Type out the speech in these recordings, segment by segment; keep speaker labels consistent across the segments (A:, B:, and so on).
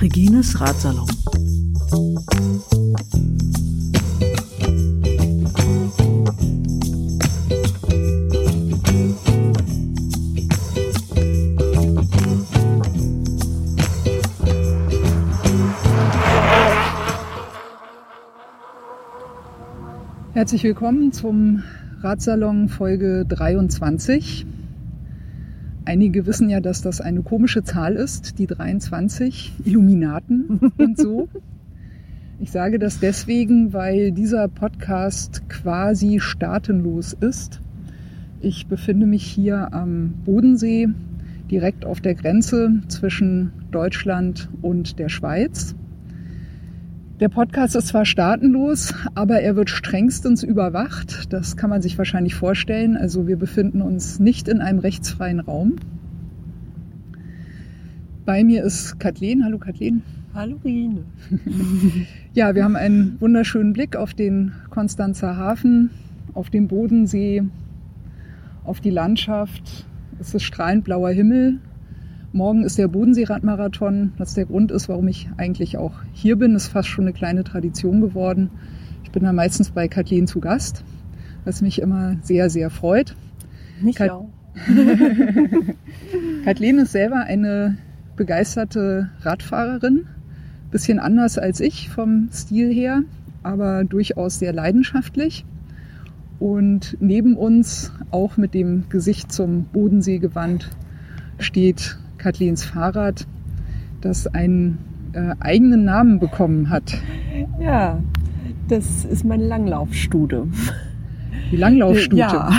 A: Regines Ratsalon.
B: Herzlich willkommen zum Ratsalon Folge 23. Einige wissen ja, dass das eine komische Zahl ist, die 23, Illuminaten und so. Ich sage das deswegen, weil dieser Podcast quasi staatenlos ist. Ich befinde mich hier am Bodensee, direkt auf der Grenze zwischen Deutschland und der Schweiz. Der Podcast ist zwar staatenlos, aber er wird strengstens überwacht. Das kann man sich wahrscheinlich vorstellen. Also wir befinden uns nicht in einem rechtsfreien Raum. Bei mir ist Kathleen. Hallo Kathleen.
A: Hallo Rine.
B: ja, wir haben einen wunderschönen Blick auf den Konstanzer Hafen, auf den Bodensee, auf die Landschaft. Es ist strahlend blauer Himmel. Morgen ist der Bodenseeradmarathon. Das der Grund ist, warum ich eigentlich auch hier bin. Ist fast schon eine kleine Tradition geworden. Ich bin da meistens bei Kathleen zu Gast, was mich immer sehr, sehr freut.
A: Nicht Kat auch.
B: Kathleen ist selber eine begeisterte Radfahrerin. Bisschen anders als ich vom Stil her, aber durchaus sehr leidenschaftlich. Und neben uns, auch mit dem Gesicht zum Bodensee gewandt, steht Kathlens Fahrrad, das einen äh, eigenen Namen bekommen hat.
A: Ja, das ist meine Langlaufstute.
B: Die Langlaufstute?
A: Ja.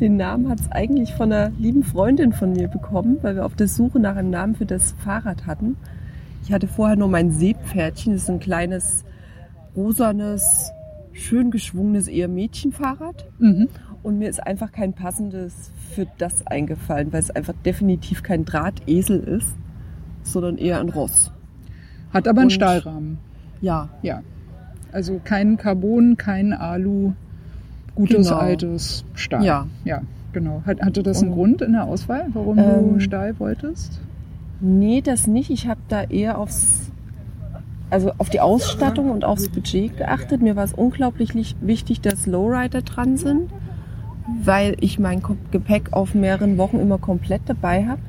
A: Den Namen hat es eigentlich von einer lieben Freundin von mir bekommen, weil wir auf der Suche nach einem Namen für das Fahrrad hatten. Ich hatte vorher nur mein Seepferdchen, das ist ein kleines, rosanes, schön geschwungenes eher Mädchenfahrrad. Mhm. Und mir ist einfach kein passendes für das eingefallen, weil es einfach definitiv kein Drahtesel ist, sondern eher ein Ross.
B: Hat aber einen Und, Stahlrahmen.
A: Ja.
B: Ja. Also kein Carbon, kein Alu, gutes genau. altes Stahl.
A: Ja.
B: Ja, genau. Hatte das einen Und, Grund in der Auswahl, warum ähm, du Stahl wolltest?
A: Nee, das nicht. Ich habe da eher aufs also auf die Ausstattung und aufs Budget geachtet. Mir war es unglaublich wichtig, dass Lowrider dran sind weil ich mein Gepäck auf mehreren Wochen immer komplett dabei habe.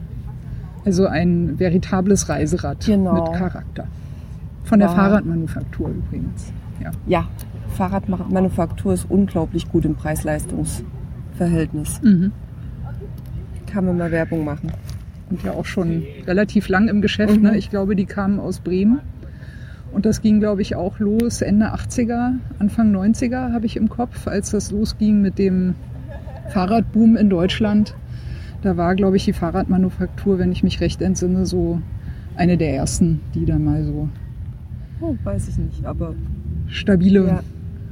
B: Also ein veritables Reiserad
A: genau.
B: mit Charakter. Von der War, Fahrradmanufaktur übrigens.
A: Ja. ja, Fahrradmanufaktur ist unglaublich gut im Preis-Leistungs-Verhältnis. Mhm. Kann man mal Werbung machen.
B: Und ja auch schon relativ lang im Geschäft. Ne? Mhm. Ne? Ich glaube, die kamen aus Bremen. Und das ging, glaube ich, auch los Ende 80er, Anfang 90er habe ich im Kopf, als das losging mit dem Fahrradboom in Deutschland. Da war, glaube ich, die Fahrradmanufaktur, wenn ich mich recht entsinne, so eine der ersten, die da mal so.
A: Oh, weiß ich nicht, aber.
B: Stabile ja.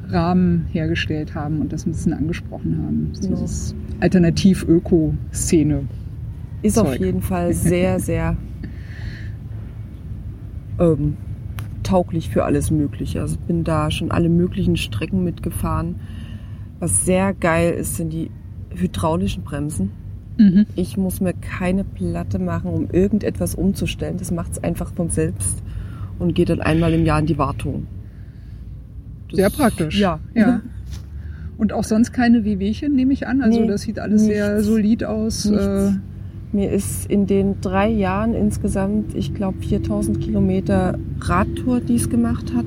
B: Rahmen hergestellt haben und das ein bisschen angesprochen haben. So genau. Dieses Alternativ-Öko-Szene.
A: Ist Zeug. auf jeden Fall sehr, sehr ähm, tauglich für alles Mögliche. Also bin da schon alle möglichen Strecken mitgefahren. Was sehr geil ist, sind die hydraulischen Bremsen. Mhm. Ich muss mir keine Platte machen, um irgendetwas umzustellen. Das macht es einfach von selbst und geht dann einmal im Jahr in die Wartung.
B: Das Sehr praktisch.
A: Ja.
B: ja. Und auch sonst keine Wehwehchen, nehme ich an. Also nee, das sieht alles nichts, sehr solid aus.
A: Äh Mir ist in den drei Jahren insgesamt, ich glaube 4000 Kilometer Radtour, die es gemacht hat,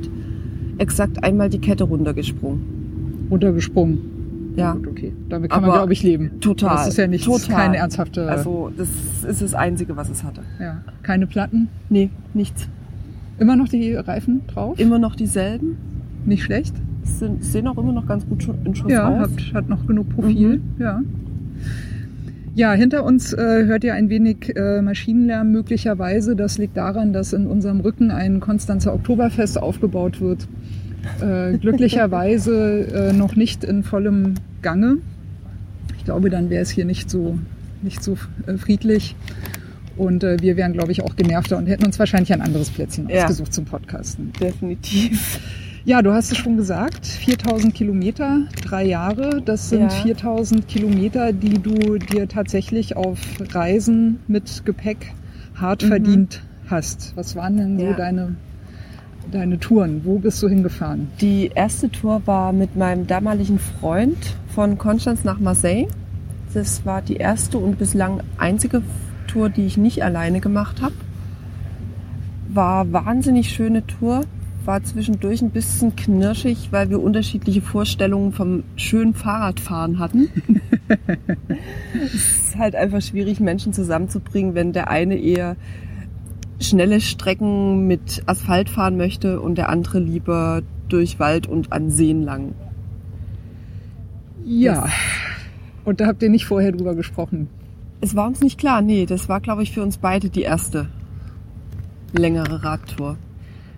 A: exakt einmal die Kette runtergesprungen.
B: Runtergesprungen?
A: Ja.
B: Gut, okay. Damit kann Aber man, glaube ich, leben.
A: Total.
B: Das ist ja nicht keine ernsthafte.
A: Also, das ist das Einzige, was es hatte.
B: Ja. Keine Platten?
A: Nee, nichts.
B: Immer noch die Reifen drauf?
A: Immer noch dieselben.
B: Nicht schlecht?
A: Sind, sehen auch immer noch ganz gut in Schuss
B: ja,
A: aus.
B: Hat, hat noch genug Profil, mhm. ja. Ja, hinter uns äh, hört ihr ein wenig äh, Maschinenlärm möglicherweise. Das liegt daran, dass in unserem Rücken ein Konstanzer Oktoberfest aufgebaut wird. Äh, glücklicherweise äh, noch nicht in vollem Gange. Ich glaube, dann wäre es hier nicht so, nicht so äh, friedlich. Und äh, wir wären, glaube ich, auch genervter und hätten uns wahrscheinlich ein anderes Plätzchen ja. ausgesucht zum Podcasten.
A: Definitiv.
B: Ja, du hast es schon gesagt, 4000 Kilometer, drei Jahre. Das sind ja. 4000 Kilometer, die du dir tatsächlich auf Reisen mit Gepäck hart mhm. verdient hast. Was waren denn ja. so deine, deine Touren? Wo bist du hingefahren?
A: Die erste Tour war mit meinem damaligen Freund von Konstanz nach Marseille. Das war die erste und bislang einzige Tour, die ich nicht alleine gemacht habe. War wahnsinnig schöne Tour war zwischendurch ein bisschen knirschig, weil wir unterschiedliche Vorstellungen vom schönen Fahrradfahren hatten. es ist halt einfach schwierig, Menschen zusammenzubringen, wenn der eine eher schnelle Strecken mit Asphalt fahren möchte und der andere lieber durch Wald und an Seen lang.
B: Ja. Das und da habt ihr nicht vorher drüber gesprochen?
A: Es war uns nicht klar, nee. Das war, glaube ich, für uns beide die erste längere Radtour.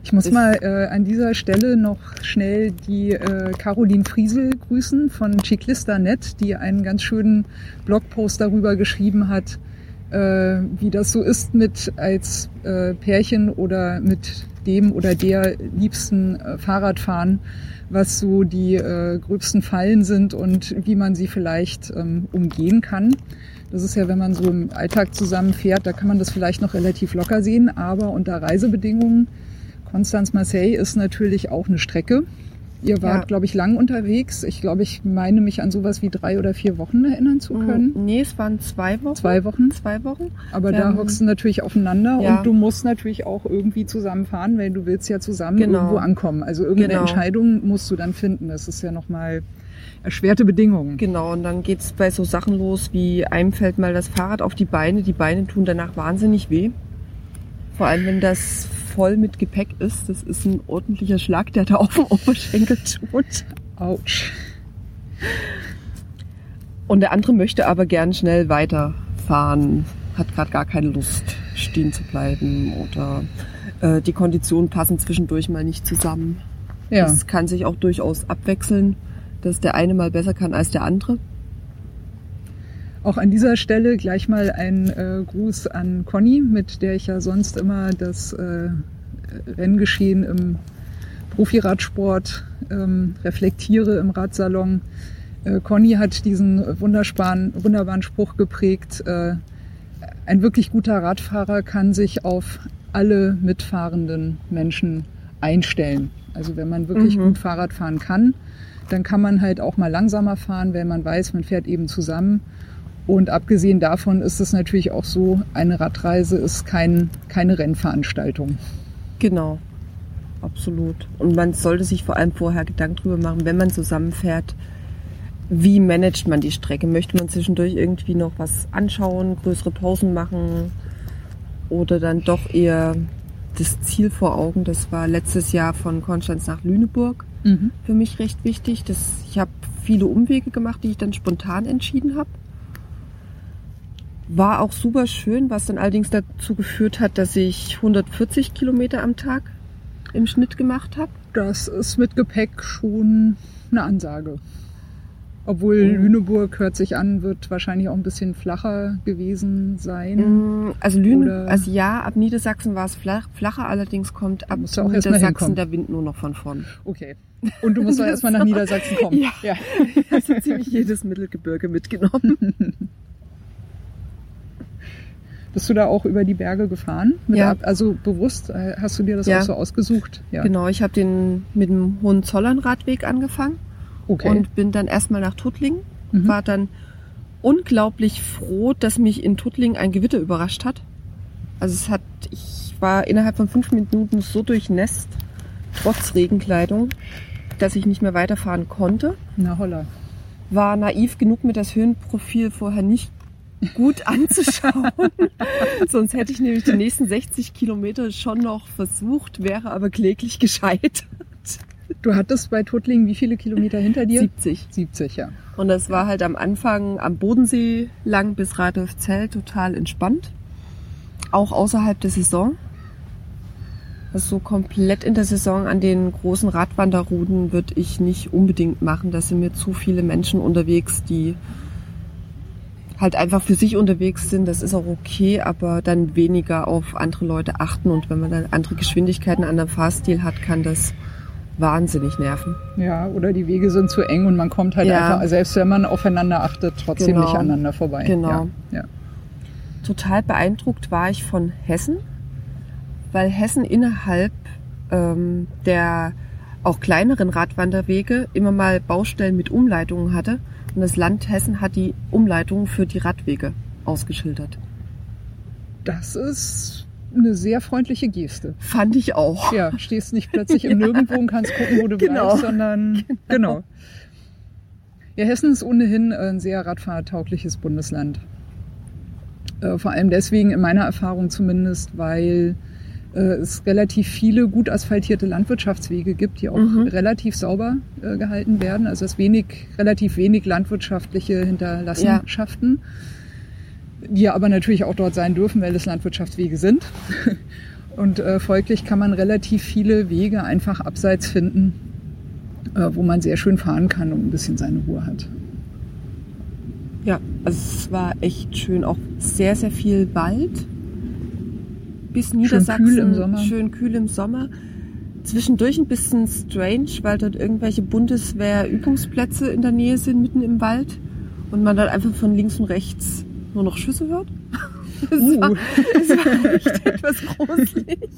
B: Ich muss mal äh, an dieser Stelle noch schnell die äh, Caroline Friesel grüßen von Ciclista.net, die einen ganz schönen Blogpost darüber geschrieben hat, äh, wie das so ist mit als äh, Pärchen oder mit dem oder der liebsten äh, Fahrradfahren, was so die äh, gröbsten Fallen sind und wie man sie vielleicht ähm, umgehen kann. Das ist ja, wenn man so im Alltag zusammenfährt, da kann man das vielleicht noch relativ locker sehen, aber unter Reisebedingungen Konstanz-Marseille ist natürlich auch eine Strecke. Ihr wart, ja. glaube ich, lang unterwegs. Ich glaube, ich meine mich an sowas wie drei oder vier Wochen erinnern zu können.
A: Nee, es waren zwei Wochen.
B: Zwei Wochen?
A: Zwei Wochen.
B: Aber ähm, da hockst du natürlich aufeinander ja. und du musst natürlich auch irgendwie zusammenfahren, weil du willst ja zusammen genau. irgendwo ankommen. Also irgendeine genau. Entscheidung musst du dann finden. Das ist ja nochmal erschwerte Bedingungen.
A: Genau, und dann geht's bei so Sachen los, wie einem fällt mal das Fahrrad auf die Beine. Die Beine tun danach wahnsinnig weh. Vor allem, wenn das voll mit Gepäck ist. Das ist ein ordentlicher Schlag, der da auf dem Oberschenkel tut.
B: Autsch.
A: Und der andere möchte aber gern schnell weiterfahren, hat gerade gar keine Lust, stehen zu bleiben oder äh, die Konditionen passen zwischendurch mal nicht zusammen. Ja. Das kann sich auch durchaus abwechseln, dass der eine mal besser kann als der andere.
B: Auch an dieser Stelle gleich mal ein äh, Gruß an Conny, mit der ich ja sonst immer das äh, Renngeschehen im Profiradsport ähm, reflektiere im Radsalon. Äh, Conny hat diesen wunderbaren, wunderbaren Spruch geprägt. Äh, ein wirklich guter Radfahrer kann sich auf alle mitfahrenden Menschen einstellen. Also wenn man wirklich mhm. gut Fahrrad fahren kann, dann kann man halt auch mal langsamer fahren, wenn man weiß, man fährt eben zusammen und abgesehen davon ist es natürlich auch so, eine Radreise ist kein, keine Rennveranstaltung.
A: Genau, absolut. Und man sollte sich vor allem vorher Gedanken darüber machen, wenn man zusammenfährt, wie managt man die Strecke? Möchte man zwischendurch irgendwie noch was anschauen, größere Pausen machen oder dann doch eher das Ziel vor Augen? Das war letztes Jahr von Konstanz nach Lüneburg mhm. für mich recht wichtig. Das, ich habe viele Umwege gemacht, die ich dann spontan entschieden habe. War auch super schön, was dann allerdings dazu geführt hat, dass ich 140 Kilometer am Tag im Schnitt gemacht habe.
B: Das ist mit Gepäck schon eine Ansage. Obwohl mhm. Lüneburg hört sich an, wird wahrscheinlich auch ein bisschen flacher gewesen sein.
A: Mm, also Lüneburg, also ja, ab Niedersachsen war es flach, flacher, allerdings kommt ab Niedersachsen der Wind nur noch von vorn.
B: Okay. Und du musst doch erstmal nach Niedersachsen kommen.
A: Ja. ja. Also ziemlich jedes Mittelgebirge mitgenommen.
B: Bist du da auch über die Berge gefahren?
A: ja.
B: Also bewusst äh, hast du dir das ja. auch so ausgesucht?
A: Ja. Genau, ich habe den mit dem Hohenzollern-Radweg angefangen okay. und bin dann erstmal nach Tuttlingen. Mhm. War dann unglaublich froh, dass mich in Tuttlingen ein Gewitter überrascht hat. Also es hat, ich war innerhalb von fünf Minuten so durchnässt, trotz Regenkleidung, dass ich nicht mehr weiterfahren konnte.
B: Na holla.
A: War naiv genug, mir das Höhenprofil vorher nicht gut anzuschauen. Sonst hätte ich nämlich die nächsten 60 Kilometer schon noch versucht, wäre aber kläglich gescheitert.
B: Du hattest bei Tuttlingen wie viele Kilometer hinter dir?
A: 70.
B: 70, ja.
A: Und das war halt am Anfang am Bodensee lang bis Radolfzell total entspannt. Auch außerhalb der Saison. Also so komplett in der Saison an den großen Radwanderrouten würde ich nicht unbedingt machen. Da sind mir zu viele Menschen unterwegs, die halt einfach für sich unterwegs sind, das ist auch okay, aber dann weniger auf andere Leute achten und wenn man dann andere Geschwindigkeiten, einen anderen Fahrstil hat, kann das wahnsinnig nerven.
B: Ja, oder die Wege sind zu eng und man kommt halt
A: Ja.
B: einfach, selbst wenn man aufeinander achtet, trotzdem
A: Genau.
B: nicht aneinander vorbei.
A: Genau.
B: Ja, ja.
A: Total beeindruckt war ich von Hessen, weil Hessen innerhalb ähm, der auch kleineren Radwanderwege immer mal Baustellen mit Umleitungen hatte. Und das Land Hessen hat die Umleitungen für die Radwege ausgeschildert.
B: Das ist eine sehr freundliche Geste.
A: Fand ich auch.
B: Ja, stehst nicht plötzlich im Nirgendwo und kannst gucken, wo du
A: Genau.
B: bleibst, sondern genau. Ja, Hessen ist ohnehin ein sehr radfahrtaugliches Bundesland. Äh, Vor allem deswegen, in meiner Erfahrung zumindest, weil äh, es relativ viele gut asphaltierte Landwirtschaftswege gibt, die auch
A: Mhm.
B: relativ sauber äh, gehalten werden. Also es wenig, relativ wenig landwirtschaftliche Hinterlassenschaften, die ja aber natürlich auch dort sein dürfen, weil es Landwirtschaftswege sind. Und äh, folglich kann man relativ viele Wege einfach abseits finden, äh, wo man sehr schön fahren kann und ein bisschen seine Ruhe hat.
A: Ja, also es war echt schön. Auch sehr, sehr viel Wald. Bis Niedersachsen.
B: kühl im Sommer.
A: Schön kühl im Sommer. Zwischendurch ein bisschen strange, weil dort irgendwelche Bundeswehr-Übungsplätze in der Nähe sind, mitten im Wald. Und man dann einfach von links und rechts nur noch Schüsse hört. Es war, es war echt etwas gruselig.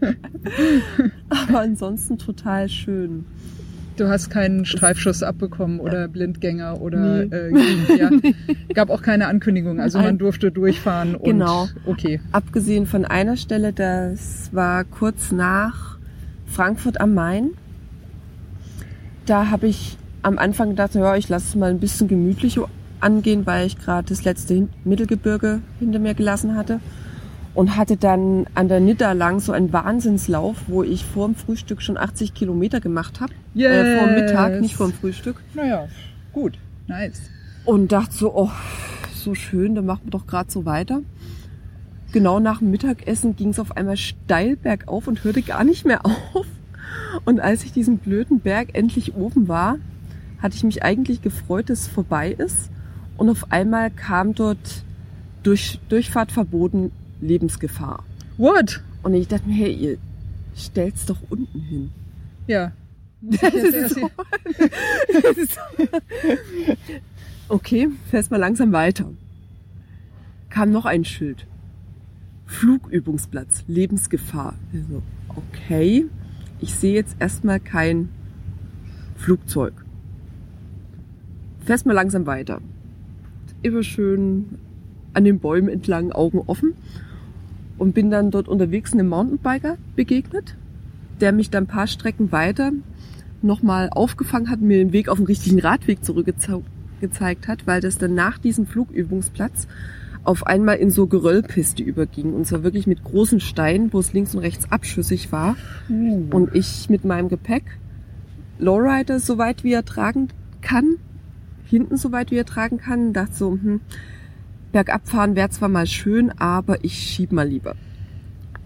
A: Aber ansonsten total schön.
B: Du hast keinen Streifschuss abbekommen oder Blindgänger oder
A: Nee.
B: äh, ja. Gab auch keine Ankündigung. Also man durfte durchfahren und
A: Genau.
B: okay.
A: Abgesehen von einer Stelle, das war kurz nach Frankfurt am Main. Da habe ich am Anfang gedacht, ja, ich lasse es mal ein bisschen gemütlicher angehen, weil ich gerade das letzte Mittelgebirge hinter mir gelassen hatte. Und hatte dann an der Nidda lang so einen Wahnsinnslauf, wo ich vor dem Frühstück schon 80 Kilometer gemacht habe. Äh, vor Mittag,
B: Yes.
A: nicht vor dem Frühstück.
B: Naja, gut, nice.
A: Und dachte so, oh, so schön, dann machen wir doch gerade so weiter. Genau nach dem Mittagessen ging es auf einmal steil bergauf und hörte gar nicht mehr auf. Und als ich diesen blöden Berg endlich oben war, hatte ich mich eigentlich gefreut, dass es vorbei ist. Und auf einmal kam dort durch, Durchfahrt verboten Lebensgefahr.
B: What?
A: Und ich dachte mir, hey, ihr stellt's doch unten hin.
B: Ja.
A: Das ist so. Das ist so. Okay, fährst mal langsam weiter. Kam noch ein Schild. Flugübungsplatz, Lebensgefahr. Ich so, okay, ich sehe jetzt erstmal kein Flugzeug. Fährst mal langsam weiter. Immer schön an den Bäumen entlang, Augen offen. Und bin dann dort unterwegs einem Mountainbiker begegnet, der mich dann ein paar Strecken weiter nochmal aufgefangen hat, mir den Weg auf den richtigen Radweg zurückgezeigt hat, weil das dann nach diesem Flugübungsplatz auf einmal in so Geröllpiste überging. Und zwar wirklich mit großen Steinen, wo es links und rechts abschüssig war.
B: Uh.
A: Und ich mit meinem Gepäck, Lowrider so weit wie er tragen kann, hinten so weit wie er tragen kann, dachte so, hm, bergab fahren wäre zwar mal schön, aber ich schieb mal lieber.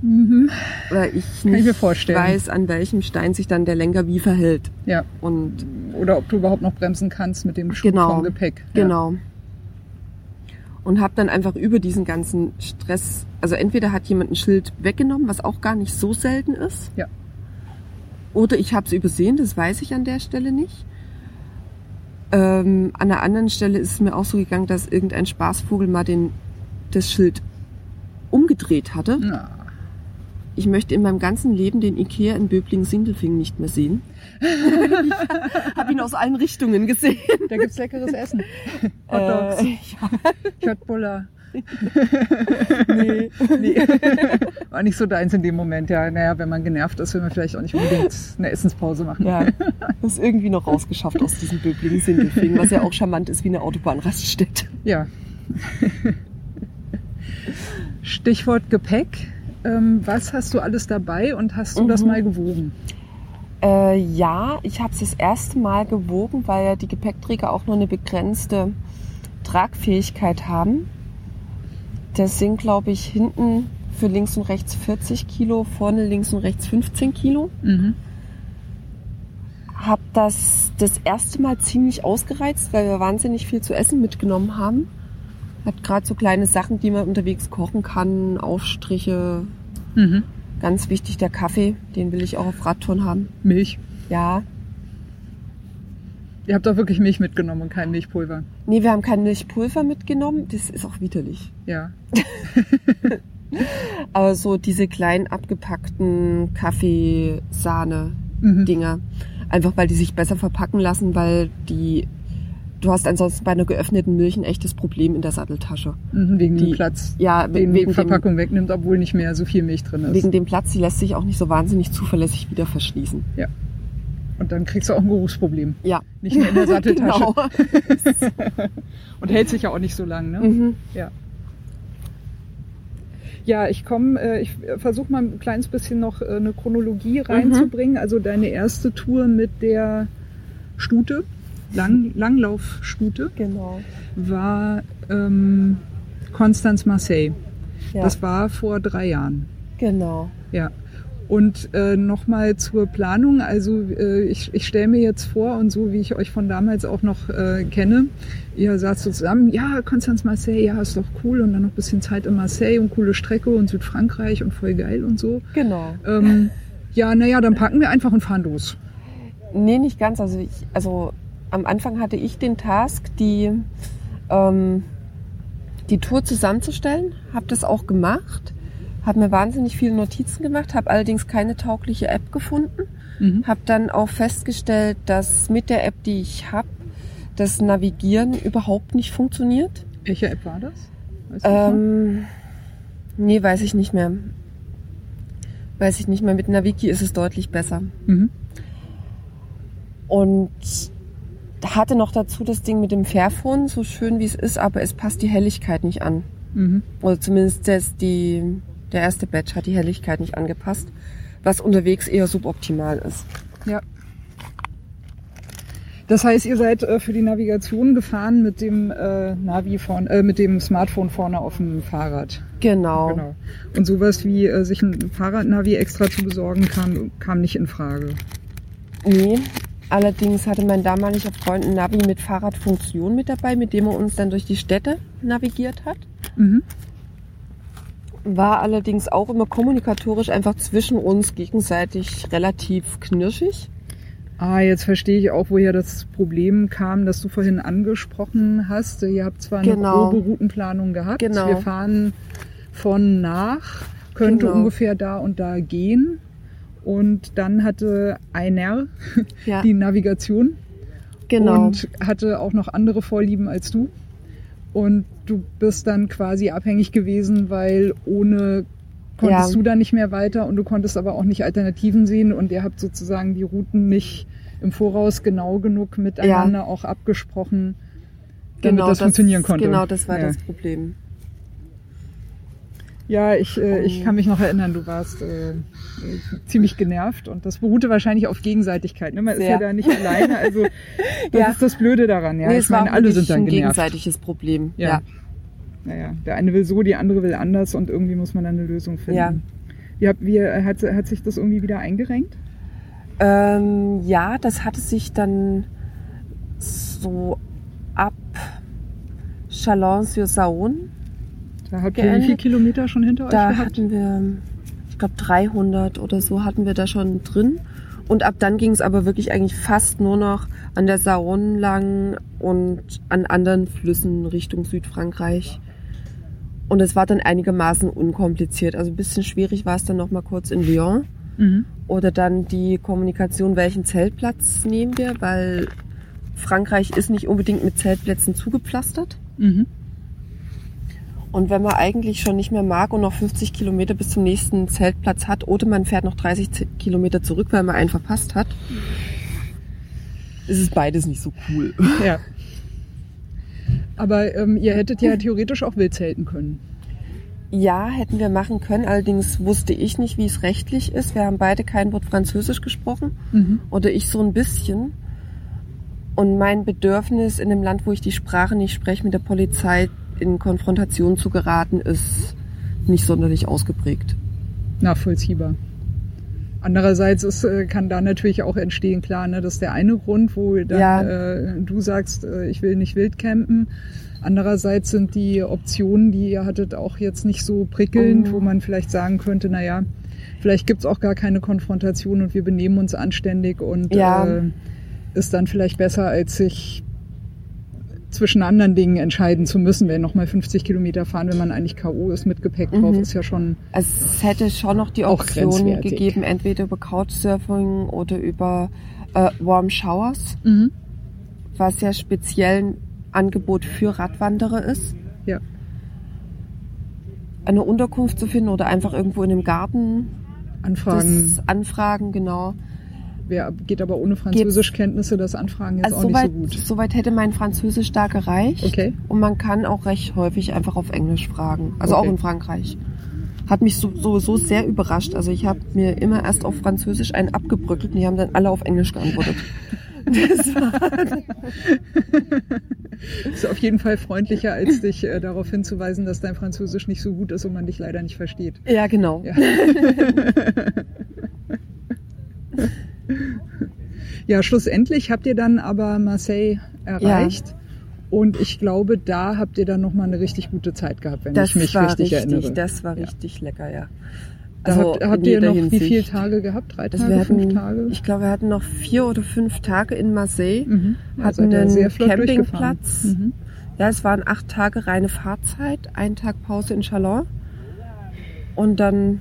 B: Mhm.
A: Weil ich
B: Kann ich
A: nicht
B: vorstellen.
A: weiß, an welchem Stein sich dann der Lenker wie verhält.
B: Ja.
A: Und
B: Oder ob du überhaupt noch bremsen kannst mit dem Schub
A: Genau,
B: vom Gepäck. Ja.
A: Genau. Und habe dann einfach über diesen ganzen Stress, also entweder hat jemand ein Schild weggenommen, was auch gar nicht so selten ist.
B: Ja.
A: Oder ich habe es übersehen, das weiß ich an der Stelle nicht. Ähm, an der anderen Stelle ist es mir auch so gegangen, dass irgendein Spaßvogel mal den, das Schild umgedreht hatte.
B: Na,
A: Ich möchte in meinem ganzen Leben den Ikea in Böblingen-Sindelfingen nicht mehr sehen. ich habe ihn aus allen Richtungen gesehen.
B: da gibt's leckeres Essen. Hotdogs,
A: Äh, ja, nee.
B: Nee. War nicht so deins in dem Moment, ja. Naja, wenn man genervt ist, will man vielleicht auch nicht unbedingt eine Essenspause machen.
A: Ja, das ist irgendwie noch rausgeschafft aus diesem Böblingen Sindelfingen, was ja auch charmant ist wie eine Autobahnraststätte.
B: Ja. Stichwort Gepäck. Ähm, was hast du alles dabei und hast du das
A: Mhm.
B: mal gewogen?
A: Äh, ja, ich habe es das erste Mal gewogen, weil ja die Gepäckträger auch nur eine begrenzte Tragfähigkeit haben. Das sind, glaube ich, hinten für links und rechts 40 Kilo, vorne links und rechts 15 Kilo.
B: Mhm.
A: Hab das das erste Mal ziemlich ausgereizt, weil wir wahnsinnig viel zu essen mitgenommen haben. Hat gerade so kleine Sachen, die man unterwegs kochen kann, Aufstriche.
B: Mhm.
A: Ganz wichtig der Kaffee, den will ich auch auf Radtouren haben.
B: Milch.
A: Ja.
B: Ihr habt doch wirklich Milch mitgenommen und kein Milchpulver.
A: Nee, wir haben kein Milchpulver mitgenommen. Das ist auch widerlich.
B: Ja.
A: Aber so diese kleinen abgepackten Kaffeesahne-Dinger.
B: Mhm.
A: Einfach weil die sich besser verpacken lassen, weil die. Du hast ansonsten bei einer geöffneten Milch ein echtes Problem in der Satteltasche.
B: Mhm, wegen
A: Die-
B: dem Platz,
A: Ja,
B: den
A: wegen
B: die Verpackung wegnimmt, obwohl nicht mehr so viel Milch drin
A: Dem,
B: ist.
A: wegen dem Platz, die lässt sich auch nicht so wahnsinnig zuverlässig wieder verschließen.
B: und dann kriegst du auch ein Geruchsproblem.
A: Ja.
B: Nicht mehr in der Satteltasche.
A: genau.
B: Und hält sich ja auch nicht so lang, ne?
A: mhm.
B: Ja. Ja, ich komme, äh, ich versuche mal ein kleines bisschen noch äh, eine Chronologie reinzubringen. Also deine erste Tour mit der Stute, Lang, Langlaufstute,
A: Genau.
B: war ähm, Constance Marseille.
A: Ja.
B: Das war vor drei Jahren.
A: genau.
B: Ja. Und äh, nochmal zur Planung. Also äh, ich, ich stelle mir jetzt vor, und so wie ich euch von damals auch noch äh, kenne, ihr saßt so zusammen, ja, Konstanz Marseille, ja, ist doch cool. Und dann noch ein bisschen Zeit in Marseille und coole Strecke und Südfrankreich und voll geil und so.
A: Genau.
B: Ähm, ja, naja, dann packen wir einfach und fahren los.
A: Nee, nicht ganz. Also, ich, also am Anfang hatte ich den Task, die, ähm, die Tour zusammenzustellen. Habe das auch gemacht. Habe mir wahnsinnig viele Notizen gemacht, habe allerdings keine taugliche App gefunden.
B: Mhm.
A: Habe dann auch festgestellt, dass mit der App, die ich habe, das Navigieren überhaupt nicht funktioniert.
B: Welche App war das? Weißt du?
A: Ähm, nee, weiß ich nicht mehr. Weiß ich nicht mehr. Mit Naviki ist es deutlich besser.
B: mhm.
A: Und hatte noch dazu das Ding mit dem Fairphone, so schön wie es ist, aber es passt die Helligkeit nicht an.
B: Mhm.
A: Oder zumindest das, die, der erste Batch hat die Helligkeit nicht angepasst, was unterwegs eher suboptimal ist.
B: Ja. Das heißt, ihr seid äh, für die Navigation gefahren mit dem äh, Navi vorne, äh, mit dem Smartphone vorne auf dem Fahrrad.
A: Genau.
B: Genau. Und sowas wie äh, sich ein Fahrradnavi extra zu besorgen kam, kam nicht in Frage.
A: Nee. Allerdings hatte mein damaliger Freund ein Navi mit Fahrradfunktion mit dabei, mit dem er uns dann durch die Städte navigiert hat.
B: Mhm.
A: War allerdings auch immer kommunikatorisch einfach zwischen uns gegenseitig relativ knirschig.
B: Ah, jetzt verstehe ich auch, woher das Problem kam, das du vorhin angesprochen hast. Ihr habt zwar eine
A: Genau.
B: grobe Routenplanung gehabt.
A: Genau.
B: Wir fahren von nach, könnte
A: Genau.
B: ungefähr da und da gehen. Und dann hatte einer
A: Ja,
B: die Navigation
A: genau.
B: und hatte auch noch andere Vorlieben als du. Und du bist dann quasi abhängig gewesen, weil ohne konntest
A: Ja.
B: du dann nicht mehr weiter und du konntest aber auch nicht Alternativen sehen und ihr habt sozusagen die Routen nicht im Voraus genau genug miteinander auch abgesprochen, damit das, funktionieren konnte.
A: Genau, das war
B: ja.
A: das Problem.
B: Ja, ich, äh, ich
A: Oh.
B: kann mich noch erinnern, du warst äh, ziemlich genervt und das beruhte wahrscheinlich auf Gegenseitigkeit. Ne? Man ist
A: Sehr.
B: ja da nicht alleine, also das
A: Ja.
B: ist das Blöde daran. Ja,
A: nee,
B: ich meine, alle sind dann
A: ein
B: genervt.
A: gegenseitiges Problem.
B: Ja.
A: Ja.
B: Naja, der eine will so, die andere will anders und irgendwie muss man dann eine Lösung finden.
A: Ja.
B: Wie, habt- wie äh, hat, hat sich das irgendwie wieder eingerenkt?
A: Ähm, ja, das hatte sich dann so ab Chalon-sur-Saône,
B: Da habt ihr wie viele Kilometer schon hinter
A: da
B: euch gehabt?
A: hatten wir, ich glaube 300 oder so hatten wir da schon drin. Und ab dann ging es aber wirklich eigentlich fast nur noch an der Saône lang und an anderen Flüssen Richtung Südfrankreich. Und es war dann einigermaßen unkompliziert. Also ein bisschen schwierig war es dann noch mal kurz in Lyon.
B: Mhm.
A: Oder dann die Kommunikation, welchen Zeltplatz nehmen wir, weil Frankreich ist nicht unbedingt mit Zeltplätzen zugepflastert.
B: Mhm.
A: Und wenn man eigentlich schon nicht mehr mag und noch 50 Kilometer bis zum nächsten Zeltplatz hat oder man fährt noch 30 Z- Kilometer zurück, weil man einen verpasst hat, ist es beides nicht so cool.
B: Ja. Aber ähm, ihr hättet ja theoretisch auch wild zelten können.
A: Ja, hätten wir machen können. Allerdings wusste ich nicht, wie es rechtlich ist. Wir haben beide kein Wort Französisch gesprochen.
B: Mhm.
A: Oder ich so ein bisschen. Und mein Bedürfnis in dem Land, wo ich die Sprache nicht spreche, mit der Polizei in Konfrontation zu geraten, ist nicht sonderlich ausgeprägt.
B: Nachvollziehbar. Andererseits ist, äh, kann da natürlich auch entstehen, klar, ne, das ist der eine Grund, wo dann,
A: Ja.
B: äh, du sagst, äh, ich will nicht wild campen. Andererseits sind die Optionen, die ihr hattet, auch jetzt nicht so prickelnd,
A: Mhm.
B: wo man vielleicht sagen könnte, na ja, vielleicht gibt's auch gar keine Konfrontation und wir benehmen uns anständig und
A: Ja.
B: äh, ist dann vielleicht besser, als sich zwischen anderen Dingen entscheiden zu müssen, wenn nochmal 50 Kilometer fahren, wenn man eigentlich K.O. ist mit Gepäck drauf,
A: Mhm.
B: ist ja schon,
A: Also es hätte schon noch die Option gegeben, entweder über Couchsurfing oder über äh, Warm Showers,
B: mhm.
A: was ja speziell ein Angebot für Radwanderer ist.
B: ja.
A: Eine Unterkunft zu finden oder einfach irgendwo in einem Garten
B: Anfragen.
A: das anfragen, genau.
B: Wer geht aber ohne Französischkenntnisse das Anfragen jetzt
A: Also
B: auch nicht
A: soweit,
B: so gut.
A: soweit hätte mein Französisch da gereicht.
B: Okay.
A: Und man kann auch recht häufig einfach auf Englisch fragen. Also
B: Okay.
A: auch in Frankreich. Hat mich so, sowieso sehr überrascht. Also ich habe mir immer erst auf Französisch einen abgebrückelt und die haben dann alle auf Englisch geantwortet. Das war,
B: Ist auf jeden Fall freundlicher, als dich äh, darauf hinzuweisen, dass dein Französisch nicht so gut ist und man dich leider nicht versteht.
A: ja, genau.
B: Ja. ja, schlussendlich habt ihr dann aber Marseille erreicht. Und ich glaube, da habt ihr dann nochmal eine richtig gute Zeit gehabt, wenn
A: Das
B: ich mich
A: war
B: richtig,
A: richtig,
B: erinnere.
A: das war
B: Ja.
A: richtig lecker, ja. Also
B: habt, habt ihr noch wie
A: Hinsicht.
B: viele Tage gehabt? Drei
A: Also
B: Tage, fünf
A: hatten,
B: Tage?
A: ich glaube, wir hatten noch vier oder fünf Tage in Marseille.
B: Mhm. Ja,
A: hatten einen Campingplatz.
B: Mhm.
A: Ja, es waren acht Tage reine Fahrzeit, ein Tag Pause in Chalon. Und dann,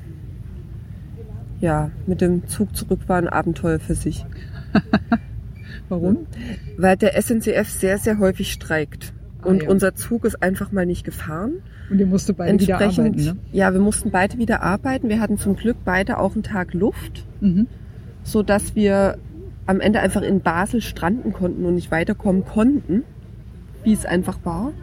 A: ja, mit dem Zug zurück war ein Abenteuer für sich.
B: Warum?
A: Weil der SNCF sehr, sehr häufig streikt.
B: Ah,
A: Und
B: ja.
A: unser Zug ist einfach mal nicht gefahren.
B: Und ihr musstet beide wieder arbeiten, ne?
A: ja, wir mussten beide wieder arbeiten. Wir hatten zum Glück beide auch einen Tag Luft,
B: Mhm.
A: so dass wir am Ende einfach in Basel stranden konnten und nicht weiterkommen konnten, wie es einfach war.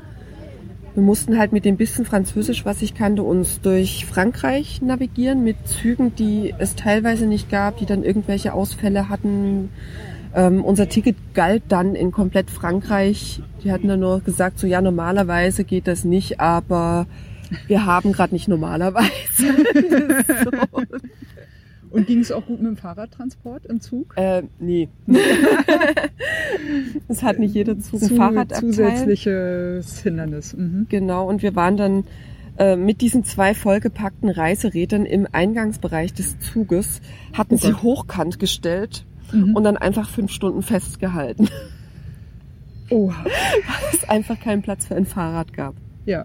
A: Wir mussten halt mit dem bisschen Französisch, was ich kannte, uns durch Frankreich navigieren mit Zügen, die es teilweise nicht gab, die dann irgendwelche Ausfälle hatten. Ähm, unser Ticket galt dann in komplett Frankreich. Die hatten dann nur gesagt, so ja, normalerweise geht das nicht, aber wir haben gerade nicht normalerweise. So.
B: Und ging es auch gut mit dem Fahrradtransport im Zug?
A: äh, nee. es hat nicht jeder Zug ein
B: Zu-
A: Fahrradabteil.
B: Zusätzliches Hindernis. Mhm.
A: Genau, und wir waren dann äh, mit diesen zwei vollgepackten Reiserädern im Eingangsbereich des Zuges, hatten
B: Oh
A: sie hochkant gestellt
B: Mhm.
A: und dann einfach fünf Stunden festgehalten,
B: Oh,
A: weil es einfach keinen Platz für ein Fahrrad gab.
B: ja.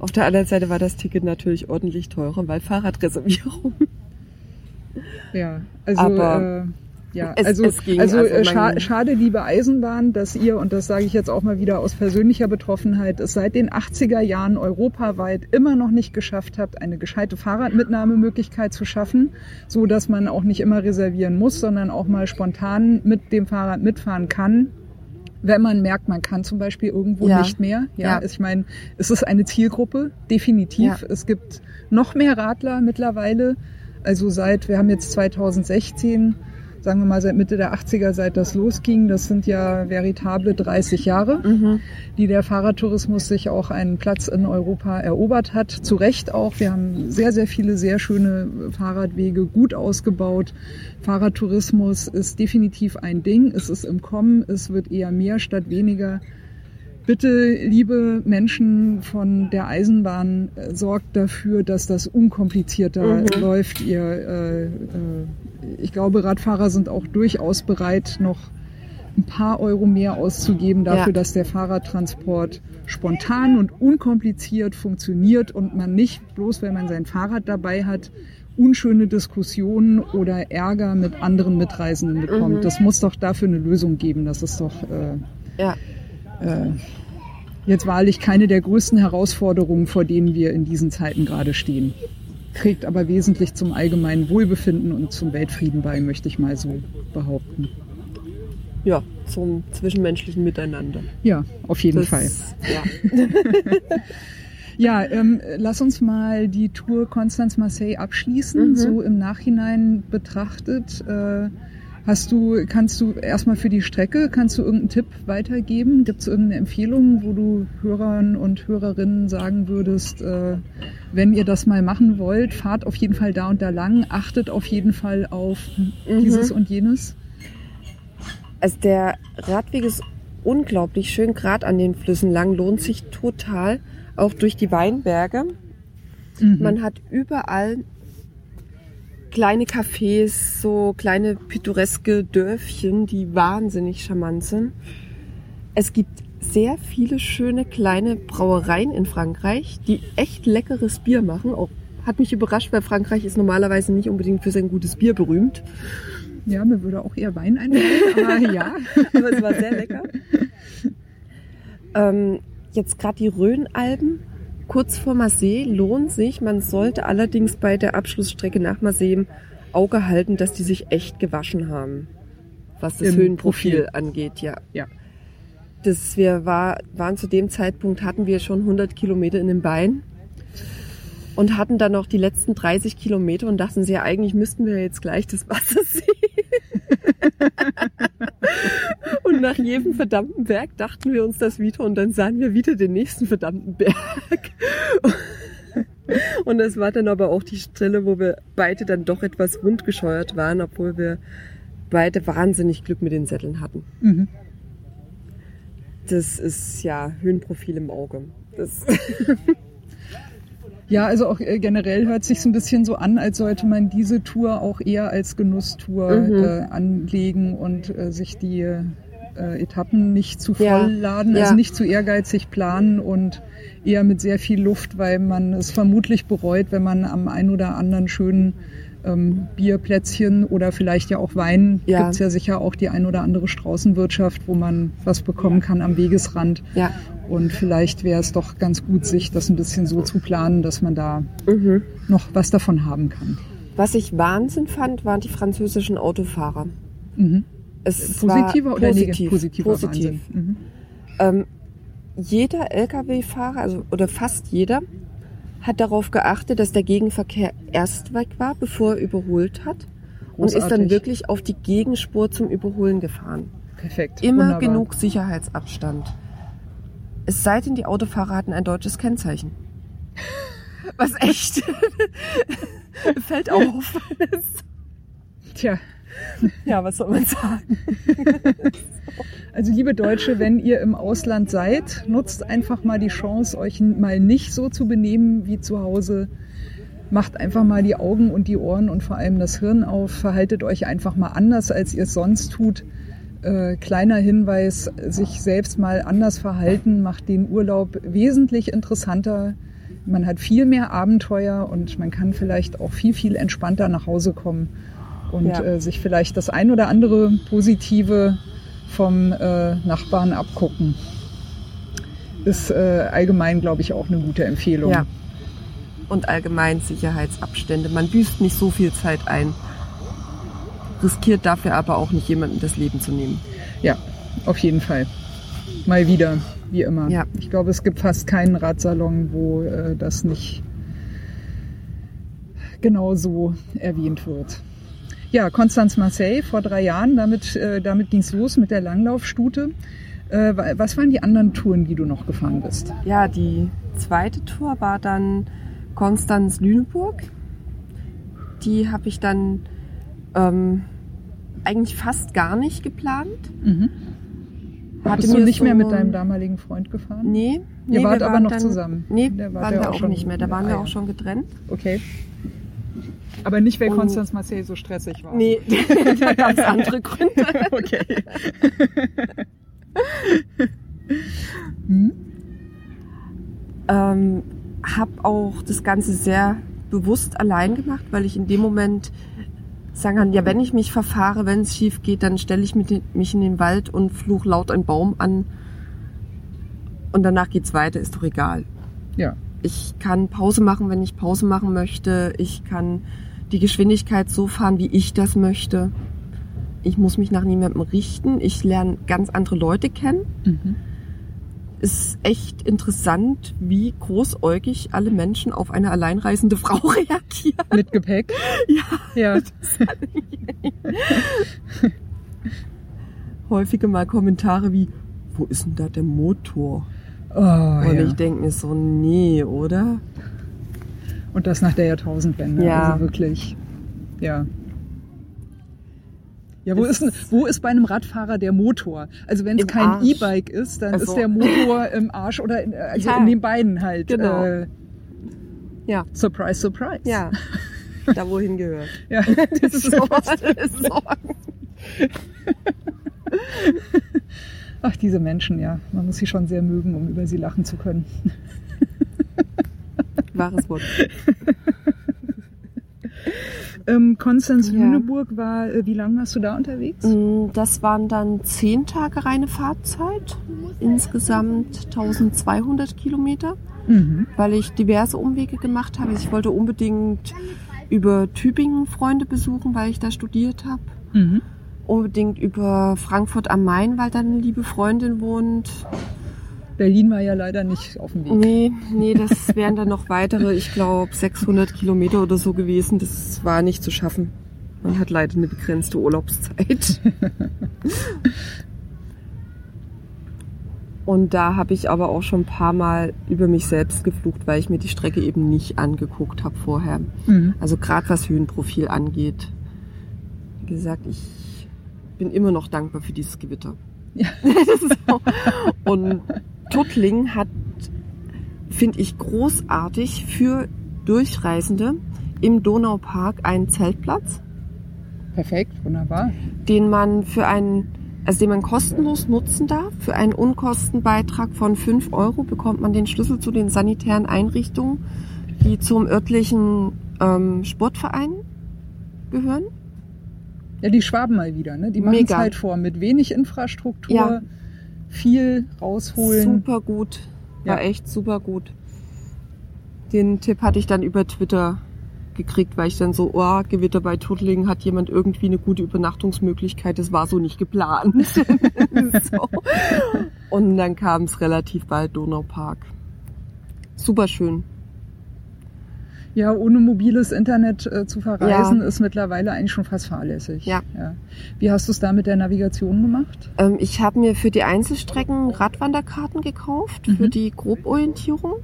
A: Auf der anderen Seite war das Ticket natürlich ordentlich teurer, weil Fahrradreservierung.
B: Ja, also
A: Aber
B: äh, ja,
A: es-
B: also
A: es ging,
B: also,
A: also
B: äh, scha schade, liebe Eisenbahn, dass ihr und das sage ich jetzt auch mal wieder aus persönlicher Betroffenheit, es seit den 80er Jahren europaweit immer noch nicht geschafft habt, eine gescheite Fahrradmitnahmemöglichkeit zu schaffen, so dass man auch nicht immer reservieren muss, sondern auch mal spontan mit dem Fahrrad mitfahren kann. Wenn man merkt, man kann zum Beispiel irgendwo
A: Ja.
B: nicht mehr. Ja,
A: Ja.
B: ich meine, es ist eine Zielgruppe, definitiv.
A: Ja.
B: Es gibt noch mehr Radler mittlerweile. Also seit, wir haben jetzt 2016, sagen wir mal seit Mitte der 80er, seit das losging, das sind ja veritable 30 Jahre,
A: Mhm.
B: die der Fahrradtourismus sich auch einen Platz in Europa erobert hat. Zu Recht auch. Wir haben sehr, sehr viele sehr schöne Fahrradwege, gut ausgebaut. Fahrradtourismus ist definitiv ein Ding. Es ist im Kommen. Es wird eher mehr statt weniger. Bitte, liebe Menschen von der Eisenbahn, äh, sorgt dafür, dass das unkomplizierter
A: Mhm.
B: läuft. Ihr, äh, äh, ich glaube, Radfahrer sind auch durchaus bereit, noch ein paar Euro mehr auszugeben dafür,
A: Ja.
B: dass der Fahrradtransport spontan und unkompliziert funktioniert und man nicht bloß, wenn man sein Fahrrad dabei hat, unschöne Diskussionen oder Ärger mit anderen Mitreisenden bekommt.
A: Mhm.
B: Das muss doch dafür eine Lösung geben. Das ist doch äh,
A: Ja.
B: Äh, jetzt wahrlich keine der größten Herausforderungen, vor denen wir in diesen Zeiten gerade stehen. Trägt aber wesentlich zum allgemeinen Wohlbefinden und zum Weltfrieden bei, möchte ich mal so behaupten.
A: ja, zum zwischenmenschlichen Miteinander.
B: Ja, auf jeden
A: Das-
B: Fall.
A: Ja.
B: Ja, ähm, lass uns mal die Tour Konstanz-Marseille abschließen,
A: Mhm.
B: so im Nachhinein betrachtet. Äh, hast du, kannst du erstmal für die Strecke, kannst du irgendeinen Tipp weitergeben? Gibt es irgendeine Empfehlung, wo du Hörern und Hörerinnen sagen würdest, äh, wenn ihr das mal machen wollt, fahrt auf jeden Fall da und da lang, achtet auf jeden Fall auf dieses und jenes?
A: Also der Radweg ist unglaublich schön, gerade an den Flüssen lang, lohnt sich total, auch durch die Weinberge.
B: Mhm.
A: Man hat überall kleine Cafés, so kleine pittoreske Dörfchen, die wahnsinnig charmant sind. Es gibt sehr viele schöne kleine Brauereien in Frankreich, die echt leckeres Bier machen. Auch hat mich überrascht, weil Frankreich ist normalerweise nicht unbedingt für sein gutes Bier berühmt.
B: Ja, mir würde auch eher Wein einfallen, aber ja.
A: aber es war sehr lecker. ähm, jetzt gerade die Rhönalben, kurz vor Marseille, lohnt sich. Man sollte allerdings bei der Abschlussstrecke nach Marseille im Auge halten, dass die sich echt gewaschen haben, was das
B: Im
A: Höhenprofil
B: Profil.
A: angeht, ja.
B: Ja.
A: Das wir war, waren zu dem Zeitpunkt, hatten wir schon 100 Kilometer in den Beinen und hatten dann noch die letzten 30 Kilometer und dachten sie, ja, eigentlich müssten wir jetzt gleich das Wasser sehen. und nach jedem verdammten Berg dachten wir uns das wieder und dann sahen wir wieder den nächsten verdammten Berg. Und das war dann aber auch die Stelle, wo wir beide dann doch etwas wundgescheuert waren, obwohl wir beide wahnsinnig Glück mit den Sätteln hatten.
B: Mhm.
A: Das ist ja Höhenprofil im Auge. Das
B: Ja, also auch äh, generell hört sich so ein bisschen so an, als sollte man diese Tour auch eher als Genusstour
A: Mhm.
B: äh, anlegen und äh, sich die äh, Etappen nicht zu voll
A: Ja,
B: laden,
A: ja.
B: also nicht zu ehrgeizig planen und eher mit sehr viel Luft, weil man es vermutlich bereut, wenn man am ein oder anderen schönen ähm, Bierplätzchen oder vielleicht ja auch Wein,
A: Ja.
B: gibt's ja sicher auch die ein oder andere Straußenwirtschaft, wo man was bekommen kann am Wegesrand.
A: ja.
B: Und vielleicht wäre es doch ganz gut, sich das ein bisschen so zu planen, dass man da
A: Mhm.
B: noch was davon haben kann.
A: Was ich Wahnsinn fand, waren die französischen Autofahrer.
B: Mhm.
A: Es
B: Positiver
A: war
B: oder
A: positiv,
B: negativ? Positiver
A: positiv.
B: Wahnsinn. Mhm.
A: Ähm, jeder Lkw-Fahrer, also oder fast jeder, hat darauf geachtet, dass der Gegenverkehr erst weg war, bevor er überholt hat. Und ist dann
B: Großartig.
A: wirklich auf die Gegenspur zum Überholen gefahren.
B: Perfekt.
A: Immer
B: Wunderbar.
A: genug Sicherheitsabstand. Es sei denn, die Autofahrer hatten ein deutsches Kennzeichen. Was echt fällt auf.
B: Tja,
A: ja, was soll man sagen?
B: also liebe Deutsche, wenn ihr im Ausland seid, nutzt einfach mal die Chance, euch mal nicht so zu benehmen wie zu Hause. Macht einfach mal die Augen und die Ohren und vor allem das Hirn auf. Verhaltet euch einfach mal anders, als ihr es sonst tut. Äh, kleiner Hinweis, sich selbst mal anders verhalten, macht den Urlaub wesentlich interessanter. Man hat viel mehr Abenteuer und man kann vielleicht auch viel, viel entspannter nach Hause kommen und
A: Ja.
B: äh, sich vielleicht das ein oder andere Positive vom äh, Nachbarn abgucken. Ist äh, allgemein, glaube ich, auch eine gute Empfehlung.
A: Ja. Und allgemein Sicherheitsabstände. Man büßt nicht so viel Zeit ein. Riskiert dafür aber auch nicht jemandem das Leben zu nehmen.
B: Ja, auf jeden Fall. Mal wieder, wie immer.
A: Ja.
B: Ich glaube, es gibt fast keinen Radsalon, wo äh, das nicht genau so erwähnt wird. Ja, Konstanz Marseille vor drei Jahren, damit, äh, damit ging es los mit der Langlaufstute. Äh, wa- was waren die anderen Touren, die du noch gefahren bist?
A: Ja, die zweite Tour war dann Konstanz-Lüneburg. Die habe ich dann ähm, eigentlich fast gar nicht geplant.
B: Mhm.
A: Hatte
B: Bist du nicht
A: so-
B: mehr mit deinem damaligen Freund gefahren?
A: Nee.
B: Ihr
A: nee,
B: wart
A: wir
B: aber noch
A: dann,
B: zusammen.
A: Nee,
B: Der war
A: waren wir
B: auch
A: auch
B: schon-
A: nicht mehr. Da waren
B: Ah,
A: wir auch schon getrennt.
B: Okay. Aber nicht, weil Konstanz Marseille so stressig war.
A: Nee, da gab es andere Gründe.
B: Okay. hm?
A: ähm, habe auch das Ganze sehr bewusst allein gemacht, weil ich in dem Moment sagen kann, ja, wenn ich mich verfahre, wenn es schief geht, dann stelle ich mich in den Wald und fluch laut einen Baum an und danach geht's weiter, ist doch egal.
B: Ja.
A: Ich kann Pause machen, wenn ich Pause machen möchte. Ich kann die Geschwindigkeit so fahren, wie ich das möchte. Ich muss mich nach niemandem richten. Ich lerne ganz andere Leute kennen
B: Mhm.
A: ist echt interessant, wie großäugig alle Menschen auf eine alleinreisende Frau reagieren.
B: Mit Gepäck?
A: Ja,
B: Ja.
A: häufige mal Kommentare wie, wo ist denn da der Motor?
B: Oh,
A: Und
B: ja.
A: ich denke mir so, nee, oder?
B: Und das nach der Jahrtausendwende.
A: Ja.
B: Also wirklich. Ja. Ja, wo ist, denn, wo ist bei einem Radfahrer der Motor? Also wenn es kein. E-Bike ist, dann
A: Ach
B: ist
A: so.
B: der Motor im Arsch oder in, also
A: Ja.
B: in den Beinen halt.
A: Genau.
B: Äh,
A: Ja.
B: surprise, surprise.
A: Ja. da wohin gehört.
B: Ja, das ist
A: So,
B: fast-
A: Sorgen.
B: Ach, diese Menschen, ja. Man muss sie schon sehr mögen, um über sie lachen zu können.
A: Wahres Wort.
B: Ähm, Konstanz
A: Ja.
B: Lüneburg war, äh, wie lange warst du da unterwegs?
A: Mm, Das waren dann zehn Tage reine Fahrzeit, insgesamt 1200 Kilometer,
B: Mhm.
A: weil ich diverse Umwege gemacht habe. Ich wollte unbedingt über Tübingen Freunde besuchen, weil ich da studiert habe.
B: Mhm.
A: Unbedingt über Frankfurt am Main, weil da eine liebe Freundin wohnt.
B: Berlin war ja leider nicht auf dem Weg.
A: Nee, nee, das wären dann noch weitere, ich glaube 600 Kilometer oder so gewesen. Das war nicht zu schaffen. Man hat leider eine begrenzte Urlaubszeit. Und da habe ich aber auch schon ein paar Mal über mich selbst geflucht, weil ich mir die Strecke eben nicht angeguckt habe vorher.
B: Mhm.
A: Also gerade was Höhenprofil angeht. Wie gesagt, ich bin immer noch dankbar für dieses Gewitter.
B: Ja.
A: Und Tuttling hat, finde ich, großartig für Durchreisende im Donaupark einen Zeltplatz,
B: Perfekt, wunderbar.
A: den man für einen, also den man kostenlos nutzen darf. Für einen Unkostenbeitrag von 5 Euro bekommt man den Schlüssel zu den sanitären Einrichtungen, die zum örtlichen ähm, Sportverein gehören.
B: Ja, die Schwaben mal wieder, ne? Die machen es halt vor mit wenig Infrastruktur,
A: Ja.
B: Viel rausholen.
A: Super gut. War
B: Ja.
A: echt super gut. Den Tipp hatte ich dann über Twitter gekriegt, weil ich dann so, oh, Gewitter bei Tuttlingen hat jemand irgendwie eine gute Übernachtungsmöglichkeit. Das war so nicht geplant. so. Und dann kam es relativ bald Donaupark. Super schön.
B: Ja, ohne mobiles Internet äh, zu verreisen
A: Ja.
B: ist mittlerweile eigentlich schon fast fahrlässig.
A: Ja.
B: Wie hast du es da mit der Navigation gemacht?
A: Ähm, ich habe mir für die Einzelstrecken Radwanderkarten gekauft, für
B: Mhm.
A: die Groborientierung.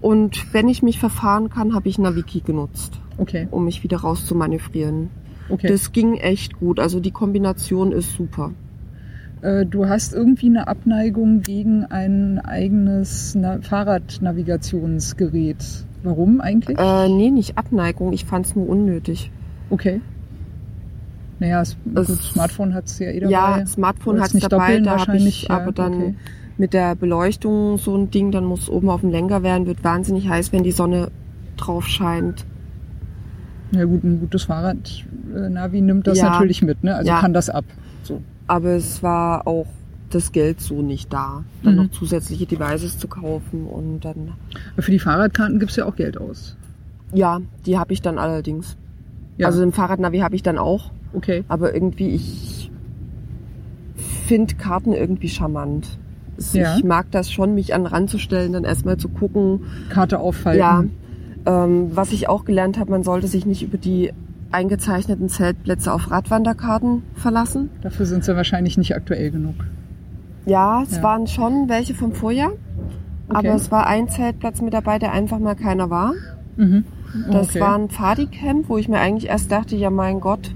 A: Und wenn ich mich verfahren kann, habe ich Naviki genutzt,
B: Okay,
A: um mich wieder rauszumanövrieren.
B: okay.
A: Das ging echt gut. Also die Kombination ist super.
B: Äh, du hast irgendwie eine Abneigung gegen ein eigenes Na Fahrradnavigationsgerät. Warum eigentlich?
A: Äh, nee, nicht Abneigung. Ich fand es nur unnötig.
B: Okay. Naja, das,
A: Es-
B: gut, Smartphone hat es ja eh dabei.
A: Ja, Smartphone hat es dabei. Da habe ich
B: ja,
A: aber dann
B: okay.
A: mit der Beleuchtung so ein Ding, dann muss oben auf dem Lenker werden, wird wahnsinnig heiß, wenn die Sonne drauf scheint.
B: Ja gut, ein gutes Fahrrad-Navi nimmt das
A: Ja.
B: natürlich mit, ne? Also
A: Ja.
B: kann das ab. So.
A: Aber es war auch das Geld so nicht da, dann
B: Mhm.
A: noch zusätzliche Devices zu kaufen und dann,
B: Für die Fahrradkarten gibt's ja auch Geld aus.
A: ja, die habe ich dann allerdings.
B: Ja.
A: Also ein Fahrradnavi habe ich dann auch,
B: Okay.
A: aber irgendwie ich finde Karten irgendwie charmant. Es-
B: Ja.
A: Ich mag das schon, mich an den Rand zu stellen, dann erstmal zu gucken.
B: Karte aufhalten.
A: Ja, ähm, was ich auch gelernt habe, man sollte sich nicht über die eingezeichneten Zeltplätze auf Radwanderkarten verlassen.
B: Dafür sind sie wahrscheinlich nicht aktuell genug.
A: Ja, es
B: Ja.
A: waren schon welche vom Vorjahr,
B: Okay.
A: aber es war ein Zeltplatz mit dabei, der einfach mal keiner war.
B: Mhm.
A: Das
B: okay.
A: war ein Pfadicamp, wo ich mir eigentlich erst dachte, ja mein Gott,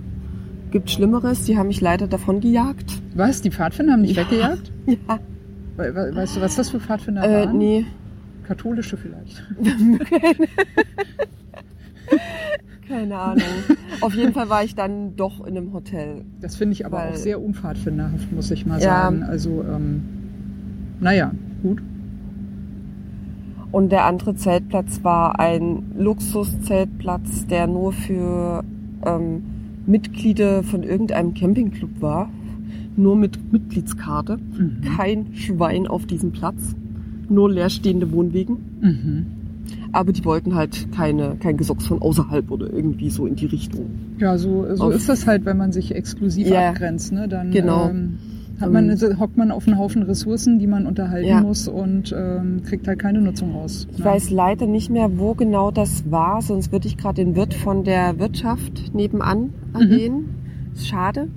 A: gibt Schlimmeres. Die haben mich leider davon gejagt.
B: Was? Die Pfadfinder haben dich
A: Ja.
B: weggejagt?
A: Ja,
B: we weißt du, was das für Pfadfinder
A: äh,
B: waren?
A: nee,
B: Katholische vielleicht.
A: keine Ahnung. Auf jeden Fall war ich dann doch in einem Hotel.
B: Das finde ich aber
A: Weil-
B: auch sehr unpfadfinderhaft, muss ich mal
A: Ja.
B: sagen. Also, ähm, naja, gut.
A: Und der andere Zeltplatz war ein Luxuszeltplatz, der nur für ähm, Mitglieder von irgendeinem Campingclub war. Nur mit Mitgliedskarte.
B: Mhm.
A: Kein Schwein auf diesem Platz. Nur leerstehende Wohnwegen.
B: Mhm.
A: Aber die wollten halt keine, kein Gesocks von außerhalb oder irgendwie so in die Richtung.
B: Ja, so, so
A: Auf-
B: ist das halt, wenn man sich exklusiv
A: Ja.
B: abgrenzt. Ne? Dann
A: Genau.
B: ähm, hat man,
A: Ähm.
B: hockt man auf einen Haufen Ressourcen, die man unterhalten
A: Ja.
B: muss und ähm, kriegt halt keine Nutzung raus.
A: Ich
B: ne?
A: weiß leider nicht mehr, wo genau das war, sonst würde ich gerade den Wirt von der Wirtschaft nebenan erwähnen. Ist Schade.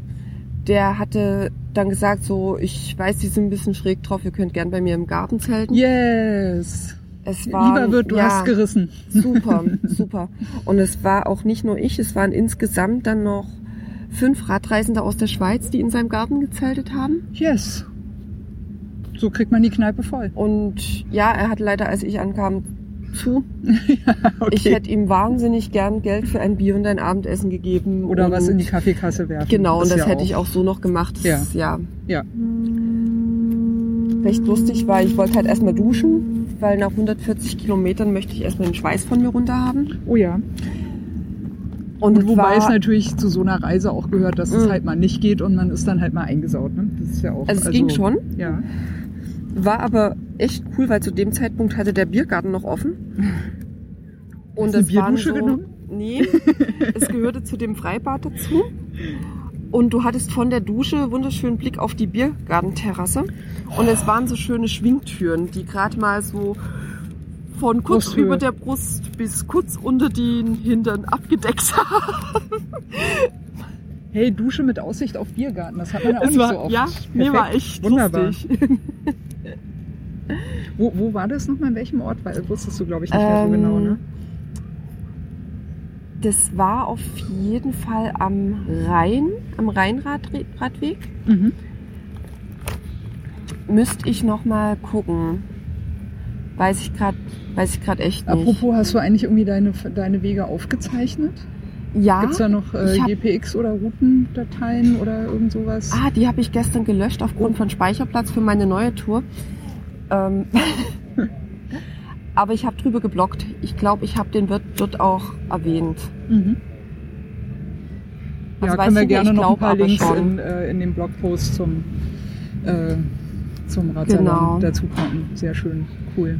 A: Der hatte dann gesagt, so, ich weiß, die sind ein bisschen schräg drauf, ihr könnt gern bei mir im Garten zelten.
B: Yes!
A: Es war,
B: Lieber wird, du
A: ja,
B: hast gerissen.
A: Super, super. Und es war auch nicht nur ich, es waren insgesamt dann noch fünf Radreisende aus der Schweiz, die in seinem Garten gezeltet haben.
B: Yes! So kriegt man die Kneipe voll.
A: Und ja, er hat leider, als ich ankam, zu.
B: okay.
A: Ich hätte ihm wahnsinnig gern Geld für ein Bier und ein Abendessen gegeben.
B: Oder
A: und
B: was in die Kaffeekasse werfen.
A: Genau, und
B: Ist
A: das
B: ja
A: hätte ich auch so noch gemacht. Das
B: Ja.
A: ja
B: Ja.
A: recht lustig, weil ich wollte halt erstmal duschen, weil nach 140 Kilometern möchte ich erstmal den Schweiß von mir runter haben.
B: Oh ja.
A: Und,
B: Und wobei
A: war,
B: es natürlich zu so einer Reise auch gehört, dass es
A: Mhm.
B: halt mal nicht geht und man ist dann halt mal eingesaut. Ne? Das ist ja auch.
A: also es ging schon,
B: Ja.
A: war aber echt cool, weil zu dem Zeitpunkt hatte der Biergarten noch offen. Und
B: Hast
A: es waren
B: Bierdusche
A: so,
B: genommen?
A: Nee, es gehörte zu dem Freibad dazu. Und du hattest von der Dusche wunderschönen Blick auf die Biergartenterrasse. Und es waren so schöne Schwingtüren, die gerade mal so von kurz
B: Brusthöhe.
A: über der Brust bis kurz unter den Hintern abgedeckt haben.
B: Hey, Dusche mit Aussicht auf Biergarten, das hat man ja auch
A: Es
B: nicht
A: war,
B: so oft.
A: ja, mir war
B: Perfekt.
A: echt
B: Wunderbar.
A: lustig.
B: Wo, wo war das nochmal? In welchem Ort? Weil, wusstest du, glaube ich, nicht mehr so
A: Ähm,
B: genau, ne?
A: Das war auf jeden Fall am Rhein, am Rheinradweg.
B: Mhm.
A: Müsste ich noch mal gucken. Weiß ich gerade, weiß ich gerade echt nicht.
B: Apropos, hast du eigentlich irgendwie deine, deine Wege aufgezeichnet?
A: ja.
B: Gibt's da noch äh,
A: hab-
B: GPX oder Routendateien oder irgend sowas?
A: Ah, die habe ich gestern gelöscht aufgrund von Speicherplatz für meine neue Tour. Ähm, aber ich habe drüber geblockt. Ich glaube, ich habe den Wirt dort auch erwähnt.
B: Mhm.
A: Also
B: ja, können wir gerne noch ein paar Links in, äh, in den Blogpost zum, äh, zum Radsalon
A: Genau.
B: dazu packen. Sehr schön, cool.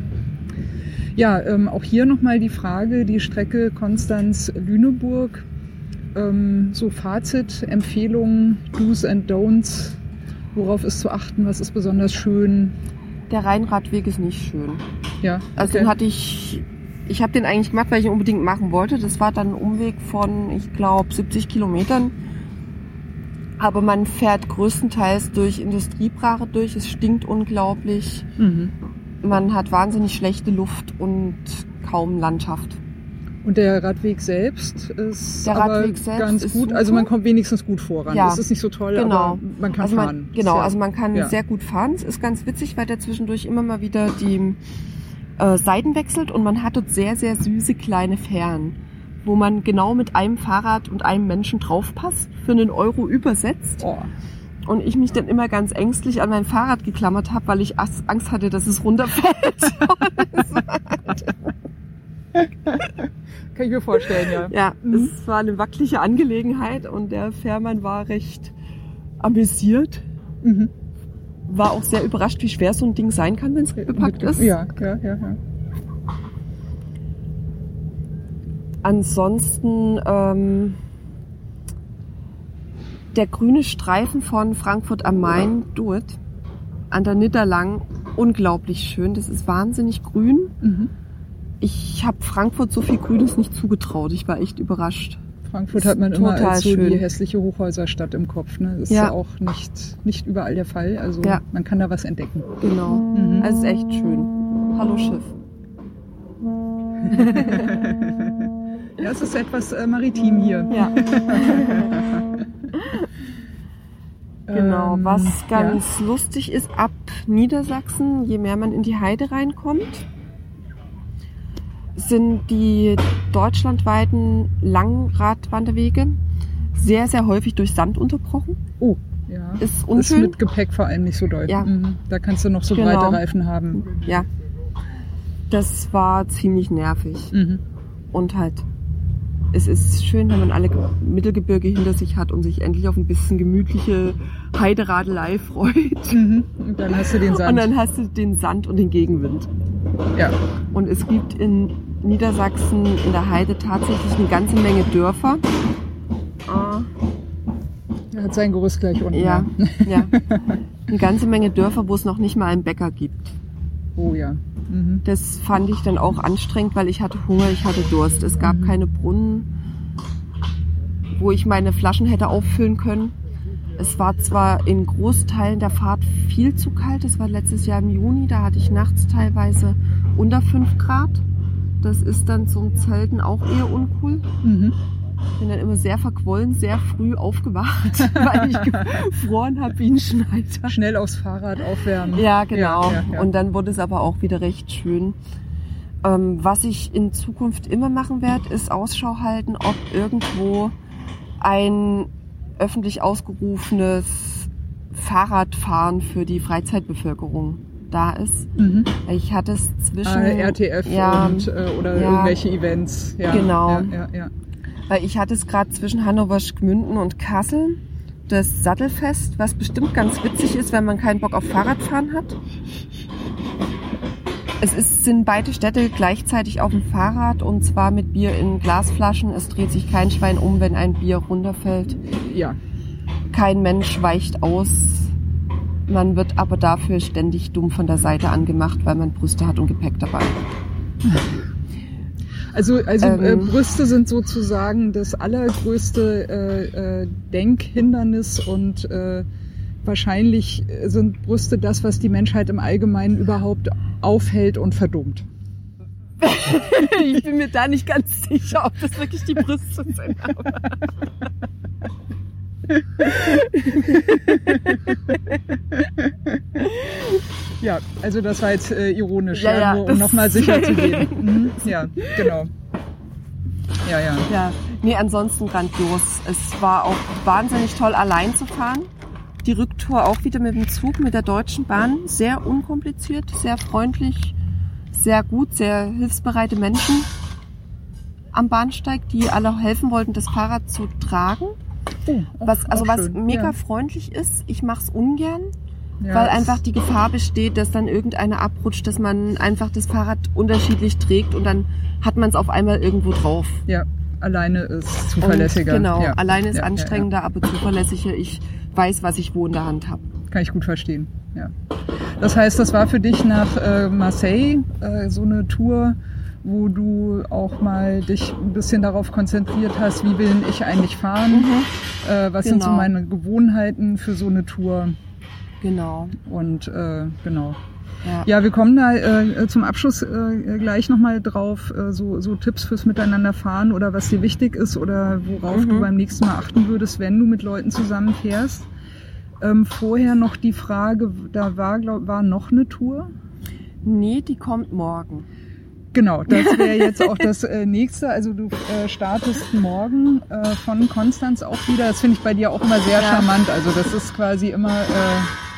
B: Ja, ähm, auch hier nochmal die Frage, die Strecke Konstanz-Lüneburg. Ähm, so Fazit, Empfehlungen, Do's and Don'ts. Worauf ist zu achten? Was ist besonders schön?
A: Der Rheinradweg ist nicht schön.
B: Ja,
A: Also
B: okay.
A: den hatte ich, ich habe den eigentlich gemacht, weil ich ihn unbedingt machen wollte. Das war dann ein Umweg von, ich glaube, 70 Kilometern. Aber man fährt größtenteils durch Industriebrache durch. Es stinkt unglaublich.
B: Mhm.
A: Man hat wahnsinnig schlechte Luft und kaum Landschaft.
B: Und der Radweg selbst ist
A: Der
B: aber
A: Radweg selbst
B: ganz
A: ist
B: gut.
A: super.
B: Also man kommt wenigstens gut voran.
A: Ja.
B: Es ist nicht so toll,
A: Genau.
B: aber man kann
A: also man,
B: fahren.
A: Genau,
B: ja-
A: also man kann
B: ja.
A: sehr gut fahren. Es ist ganz witzig, weil der zwischendurch immer mal wieder die äh, Seiten wechselt und man hat dort sehr, sehr süße kleine Fähren, wo man genau mit einem Fahrrad und einem Menschen draufpasst, für einen Euro übersetzt.
B: Oh.
A: Und ich mich dann immer ganz ängstlich an mein Fahrrad geklammert habe, weil ich Angst hatte, dass es runterfällt.
B: Kann ich mir vorstellen, ja.
A: ja,
B: Mhm.
A: es war eine wackelige Angelegenheit und der Fährmann war recht amüsiert.
B: Mhm.
A: War auch sehr überrascht, wie schwer so ein Ding sein kann, wenn es bepackt ist.
B: Ja, ja, ja, ja.
A: Ansonsten ähm, der grüne Streifen von Frankfurt am Main, Do It, an der Nidderlang, unglaublich schön. Das ist wahnsinnig grün.
B: Mhm.
A: Ich habe Frankfurt so viel Grünes nicht zugetraut. Ich war echt überrascht.
B: Frankfurt hat man immer als so
A: schön.
B: die hässliche Hochhäuserstadt im Kopf. Ne? Das ist
A: Ja.
B: ja auch nicht, nicht überall der Fall. Also
A: Ja.
B: man kann da was entdecken.
A: Genau.
B: Mhm.
A: Also es ist echt schön. Hallo Schiff.
B: Ja, es ist etwas äh, maritim hier.
A: Ja, genau.
B: Ähm,
A: Was
B: ja.
A: ganz lustig ist, ab Niedersachsen, je mehr man in die Heide reinkommt, sind die deutschlandweiten Langradwanderwege sehr, sehr häufig durch Sand unterbrochen.
B: Oh, ja.
A: Ist
B: Ist
A: unschön.
B: mit Gepäck vor allem nicht so doll.
A: Ja.
B: Mhm. Da kannst du noch so
A: Genau.
B: breite Reifen haben.
A: Ja. Das war ziemlich nervig.
B: Mhm.
A: Und halt, es ist schön, wenn man alle Ge- Mittelgebirge hinter sich hat und sich endlich auf ein bisschen gemütliche Heideradelei freut.
B: Mhm. Und dann hast du den Sand.
A: Und dann hast du den Sand und den Gegenwind.
B: ja.
A: Und es gibt in Niedersachsen in der Heide tatsächlich eine ganze Menge Dörfer. Ah,
B: Er hat sein Gerüst gleich unten.
A: ja, ja. Eine ganze Menge Dörfer, wo es noch nicht mal einen Bäcker gibt.
B: Oh ja. Mhm.
A: Das fand ich dann auch anstrengend, weil ich hatte Hunger, ich hatte Durst. Es gab
B: Mhm.
A: keine Brunnen, wo ich meine Flaschen hätte auffüllen können. Es war zwar in Großteilen der Fahrt viel zu kalt. Es war letztes Jahr im Juni, da hatte ich nachts teilweise unter 5 Grad. Das ist dann zum Zelten auch eher uncool.
B: Mhm.
A: Bin dann immer sehr verquollen, sehr früh aufgewacht, weil ich gefroren habe wie ein Schneider.
B: Schnell aufs Fahrrad aufwärmen.
A: Ja, genau.
B: Ja, ja, ja.
A: Und dann wurde es aber auch wieder recht schön. Ähm, was ich in Zukunft immer machen werde, ist Ausschau halten, ob irgendwo ein öffentlich ausgerufenes Fahrradfahren für die Freizeitbevölkerung da ist.
B: Mhm.
A: Ich hatte es zwischen
B: Ah, RTF
A: ja,
B: und, äh, oder
A: ja.
B: irgendwelche Events. Ja,
A: Genau.
B: Ja.
A: Weil ich hatte es gerade zwischen Hannover, Gmünden und Kassel, das Sattelfest, was bestimmt ganz witzig ist, wenn man keinen Bock auf Fahrradfahren hat. Es ist, sind beide Städte gleichzeitig auf dem Fahrrad und zwar mit Bier in Glasflaschen. Es dreht sich kein Schwein um, wenn ein Bier runterfällt.
B: ja.
A: Kein Mensch weicht aus. Man wird aber dafür ständig dumm von der Seite angemacht, weil man Brüste hat und Gepäck dabei.
B: Also, also
A: Ähm.
B: äh, Brüste sind sozusagen das allergrößte äh, äh, Denkhindernis und äh, wahrscheinlich sind Brüste das, was die Menschheit im Allgemeinen überhaupt aufhält und verdummt.
A: Ich bin mir da nicht ganz sicher, ob das wirklich die Brüste sind.
B: Ja, also das war jetzt äh, ironisch,
A: Ja,
B: ja, nur um nochmal sicher zu gehen. Mhm, ja, genau. Ja, ja.
A: Ja, nee, ansonsten grandios. Es war auch wahnsinnig toll, allein zu fahren. Die Rücktour auch wieder mit dem Zug, mit der Deutschen Bahn. Sehr unkompliziert, sehr freundlich, sehr gut, sehr hilfsbereite Menschen am Bahnsteig, die alle helfen wollten, das Fahrrad zu tragen.
B: Oh,
A: Was, also was
B: schön.
A: mega
B: ja.
A: freundlich ist. Ich mache es ungern,
B: Ja,
A: weil einfach die Gefahr besteht, dass dann irgendeiner abrutscht, dass man einfach das Fahrrad unterschiedlich trägt und dann hat man es auf einmal irgendwo drauf.
B: Ja, alleine ist zuverlässiger.
A: Und genau,
B: ja.
A: alleine ist
B: Ja,
A: anstrengender, aber zuverlässiger. Ich weiß, was ich wo in der Hand habe.
B: Kann ich gut verstehen. Ja. Das heißt, das war für dich nach äh, Marseille äh, so eine Tour, wo du auch mal dich ein bisschen darauf konzentriert hast, wie will ich eigentlich fahren? Äh, was sind so
A: Genau.
B: meine Gewohnheiten für so eine Tour?
A: Genau.
B: Und äh, genau.
A: Ja.
B: Ja, wir kommen da äh, zum Abschluss äh, gleich nochmal drauf, äh, so, so Tipps fürs Miteinander fahren oder was dir wichtig ist oder worauf
A: Mhm.
B: du beim nächsten Mal achten würdest, wenn du mit Leuten zusammenfährst. Ähm, vorher noch die Frage, da war, glaub, war noch eine Tour.
A: Nee, die kommt morgen.
B: Genau, das wäre jetzt auch das äh, nächste. Also du äh, startest morgen äh, von Konstanz auch wieder. Das finde ich bei dir auch immer sehr
A: Ja.
B: charmant. Also das ist quasi immer äh,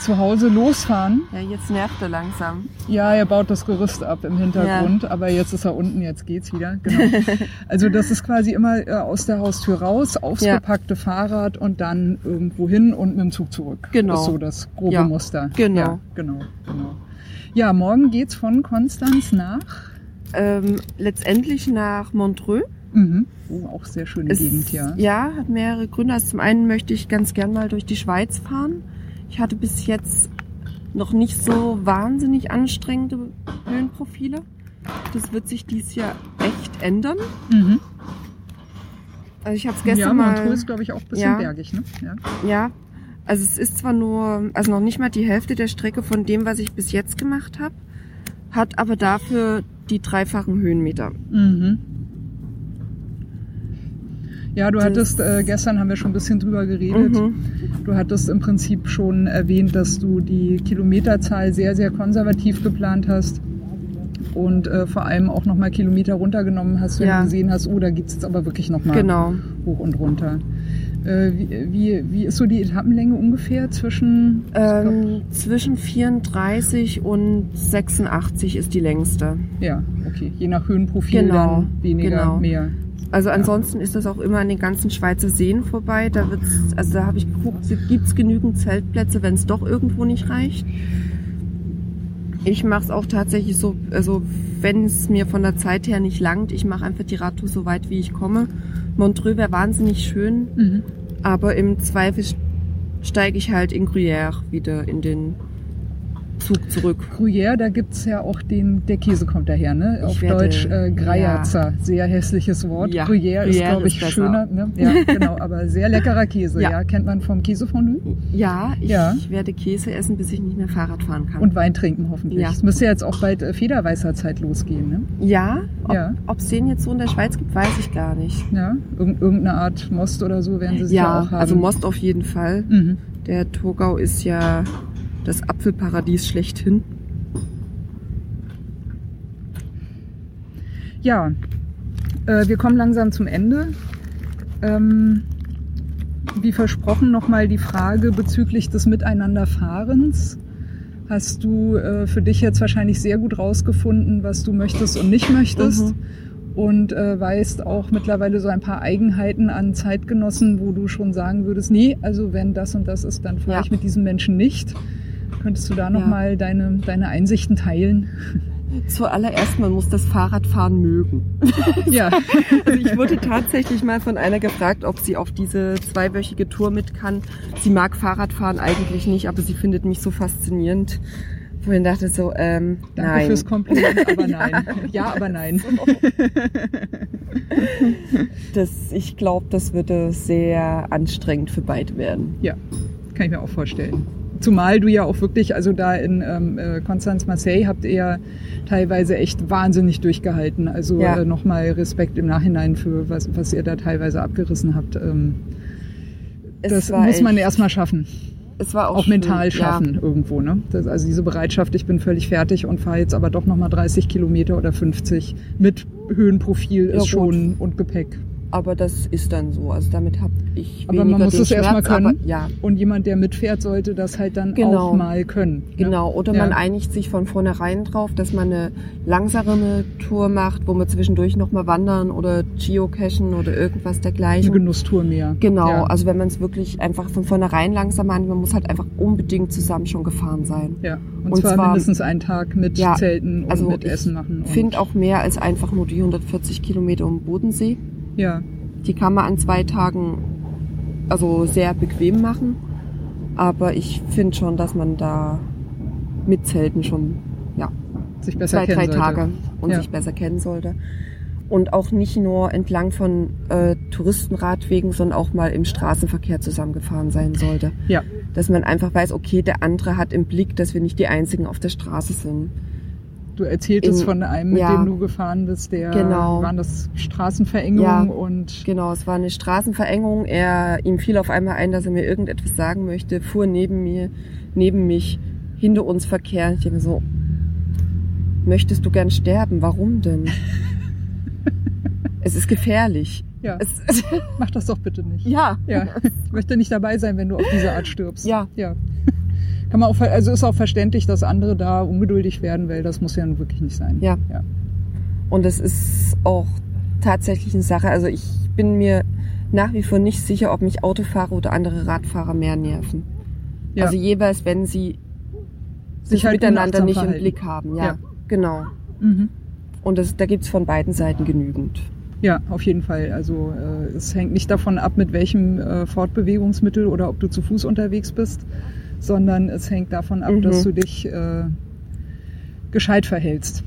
B: zu Hause losfahren.
A: Ja, jetzt nervt er langsam.
B: Ja, er baut das Gerüst ab im Hintergrund, aber jetzt ist er unten, jetzt geht's wieder. Genau. also das ist quasi immer äh, aus der Haustür raus, aufs
A: Ja.
B: gepackte Fahrrad und dann irgendwo hin und mit dem Zug zurück.
A: Genau.
B: Das ist so das grobe
A: Ja,
B: Muster.
A: genau.
B: Ja, genau, genau. Ja, morgen geht's von Konstanz nach.
A: Ähm, letztendlich nach Montreux.
B: Mhm. Oh, auch sehr schöne
A: Es-
B: Gegend, ja.
A: Ja, hat mehrere Gründe. Also zum einen möchte ich ganz gern mal durch die Schweiz fahren. Ich hatte bis jetzt noch nicht so wahnsinnig anstrengende Höhenprofile. Das wird sich dieses Jahr echt ändern.
B: Mhm.
A: Also ich habe es
B: Ja,
A: gestern mal.
B: Montreux ist, glaube ich, auch ein bisschen
A: Ja.
B: bergig, ne? Ja.
A: Ja, also es ist zwar nur, also noch nicht mal die Hälfte der Strecke von dem, was ich bis jetzt gemacht habe, hat aber dafür die dreifachen Höhenmeter.
B: Mhm. Ja, du hattest, äh, gestern haben wir schon ein bisschen drüber geredet.
A: Mhm.
B: Du hattest im Prinzip schon erwähnt, dass du die Kilometerzahl sehr, sehr konservativ geplant hast und äh, vor allem auch nochmal Kilometer runtergenommen hast, wenn
A: Ja.
B: du gesehen hast, oh, da gibt's jetzt aber wirklich nochmal
A: Genau.
B: hoch und runter. Äh, wie, wie, wie ist so die Etappenlänge ungefähr zwischen?
A: Ähm, zwischen 34 und 86 ist die längste.
B: ja, okay. Je nach Höhenprofil
A: Genau,
B: dann weniger,
A: genau.
B: mehr.
A: Also ansonsten ist das auch immer an den ganzen Schweizer Seen vorbei. Da wird's, also da habe ich geguckt, gibt es genügend Zeltplätze, wenn es doch irgendwo nicht reicht. Ich mache es auch tatsächlich so, also wenn es mir von der Zeit her nicht langt, ich mache einfach die Radtour so weit wie ich komme. Montreux wäre wahnsinnig schön,
B: Mhm.
A: aber im Zweifel steige ich halt in Gruyère wieder in den Zug zurück.
B: Gruyère, da gibt's ja auch den, der Käse kommt daher, ne?
A: Ich
B: Auf
A: werde-
B: Deutsch äh, Greierzer. Sehr hässliches Wort.
A: Ja,
B: Gruyère ist,
A: Gruyère
B: glaube ich,
A: ist besser.
B: schöner. Ne? Ja, genau, aber sehr leckerer Käse, ja.
A: Ja.
B: Kennt man vom Käsefondue.
A: Ja, ich
B: Ja.
A: werde Käse essen, bis ich nicht mehr Fahrrad fahren kann.
B: Und Wein trinken hoffentlich.
A: Ja.
B: Es müsste jetzt auch bald äh, Federweißer Zeit losgehen, ne?
A: ja, ob
B: Ja.
A: es den jetzt so in der Schweiz gibt, weiß ich gar nicht.
B: Ja, Irg irgendeine Art Most oder so werden sie sicher
A: Ja,
B: auch haben.
A: also Most auf jeden Fall.
B: Mhm.
A: Der Togau ist ja das Apfelparadies schlechthin.
B: Ja, äh, wir kommen langsam zum Ende. Ähm, wie versprochen nochmal die Frage bezüglich des Miteinanderfahrens. Hast du äh, für dich jetzt wahrscheinlich sehr gut rausgefunden, was du möchtest und nicht möchtest? Mhm. Und äh, weißt auch mittlerweile so ein paar Eigenheiten an Zeitgenossen, wo du schon sagen würdest, nee, also wenn das und das ist, dann fahre ja. ich mit diesem Menschen nicht. Könntest du da nochmal ja. deine, deine Einsichten teilen?
A: Zuallererst, man muss das Fahrradfahren mögen. Ja. also ich wurde tatsächlich mal von einer gefragt, ob sie auf diese zweiwöchige Tour mit kann. Sie mag Fahrradfahren eigentlich nicht, aber sie findet mich so faszinierend. Wo ich dachte so, ähm,
B: Danke
A: nein.
B: fürs Kompliment, aber nein. ja, aber nein.
A: das, ich glaube, das würde sehr anstrengend für beide werden.
B: Ja, kann ich mir auch vorstellen. Zumal du ja auch wirklich, also da in ähm, äh, Konstanz Marseille habt ihr ja teilweise echt wahnsinnig durchgehalten. Also ja. äh, nochmal Respekt im Nachhinein für was, was ihr da teilweise abgerissen habt. Ähm, das muss man erstmal schaffen.
A: Es war auch,
B: auch mental schaffen ja. irgendwo. Ne? Das, also diese Bereitschaft, ich bin völlig fertig und fahre jetzt aber doch nochmal 30 Kilometer oder 50 mit Höhenprofil ist schon und Gepäck
A: aber das ist dann so. Also damit habe ich
B: Aber man muss es erstmal können. Aber, ja. Und jemand, der mitfährt, sollte das halt dann genau. auch mal können.
A: Ne? Genau. Oder ja. man einigt sich von vornherein drauf, dass man eine langsamere Tour macht, wo man zwischendurch nochmal wandern oder geocachen oder irgendwas dergleichen.
B: Eine Genusstour mehr.
A: Genau. Ja. Also wenn man es wirklich einfach von vornherein langsam macht, man muss halt einfach unbedingt zusammen schon gefahren sein.
B: Ja. Und, und zwar, zwar, mindestens einen Tag mit ja, Zelten und also mit Essen machen.
A: Ich finde auch mehr als einfach nur die 140 Kilometer um Bodensee.
B: Ja.
A: Die kann man an zwei Tagen also sehr bequem machen. Aber ich finde schon, dass man da mit Zelten schon ja,
B: sich besser zwei, drei sollte. Tage
A: und ja. sich besser kennen sollte. Und auch nicht nur entlang von äh, Touristenradwegen, sondern auch mal im Straßenverkehr zusammengefahren sein sollte.
B: Ja.
A: Dass man einfach weiß, okay, der andere hat im Blick, dass wir nicht die Einzigen auf der Straße sind.
B: Du erzähltest in, von einem, mit ja, dem du gefahren bist, der
A: genau.
B: waren das Straßenverengung ja, und
A: genau, es war eine Straßenverengung. Er ihm fiel auf einmal ein, dass er mir irgendetwas sagen möchte, fuhr neben mir, neben mich, hinter uns Verkehr. Ich denke so, möchtest du gern sterben? Warum denn? es ist gefährlich.
B: Ja. Es, Mach das doch bitte nicht.
A: Ja.
B: ja. Ich möchte nicht dabei sein, wenn du auf diese Art stirbst.
A: Ja.
B: Ja kann man auch, also ist auch verständlich, dass andere da ungeduldig werden, weil das muss ja nun wirklich nicht sein.
A: Ja. ja. Und es ist auch tatsächlich eine Sache. Also ich bin mir nach wie vor nicht sicher, ob mich Autofahrer oder andere Radfahrer mehr nerven. Ja. Also jeweils, wenn sie sich halt miteinander nicht verhalten. im Blick haben. Ja, ja. genau. Mhm. Und das, da gibt's von beiden Seiten genügend.
B: Ja, auf jeden Fall. Also äh, es hängt nicht davon ab, mit welchem äh, Fortbewegungsmittel oder ob du zu Fuß unterwegs bist, sondern es hängt davon ab, mhm. dass du dich äh, gescheit verhältst.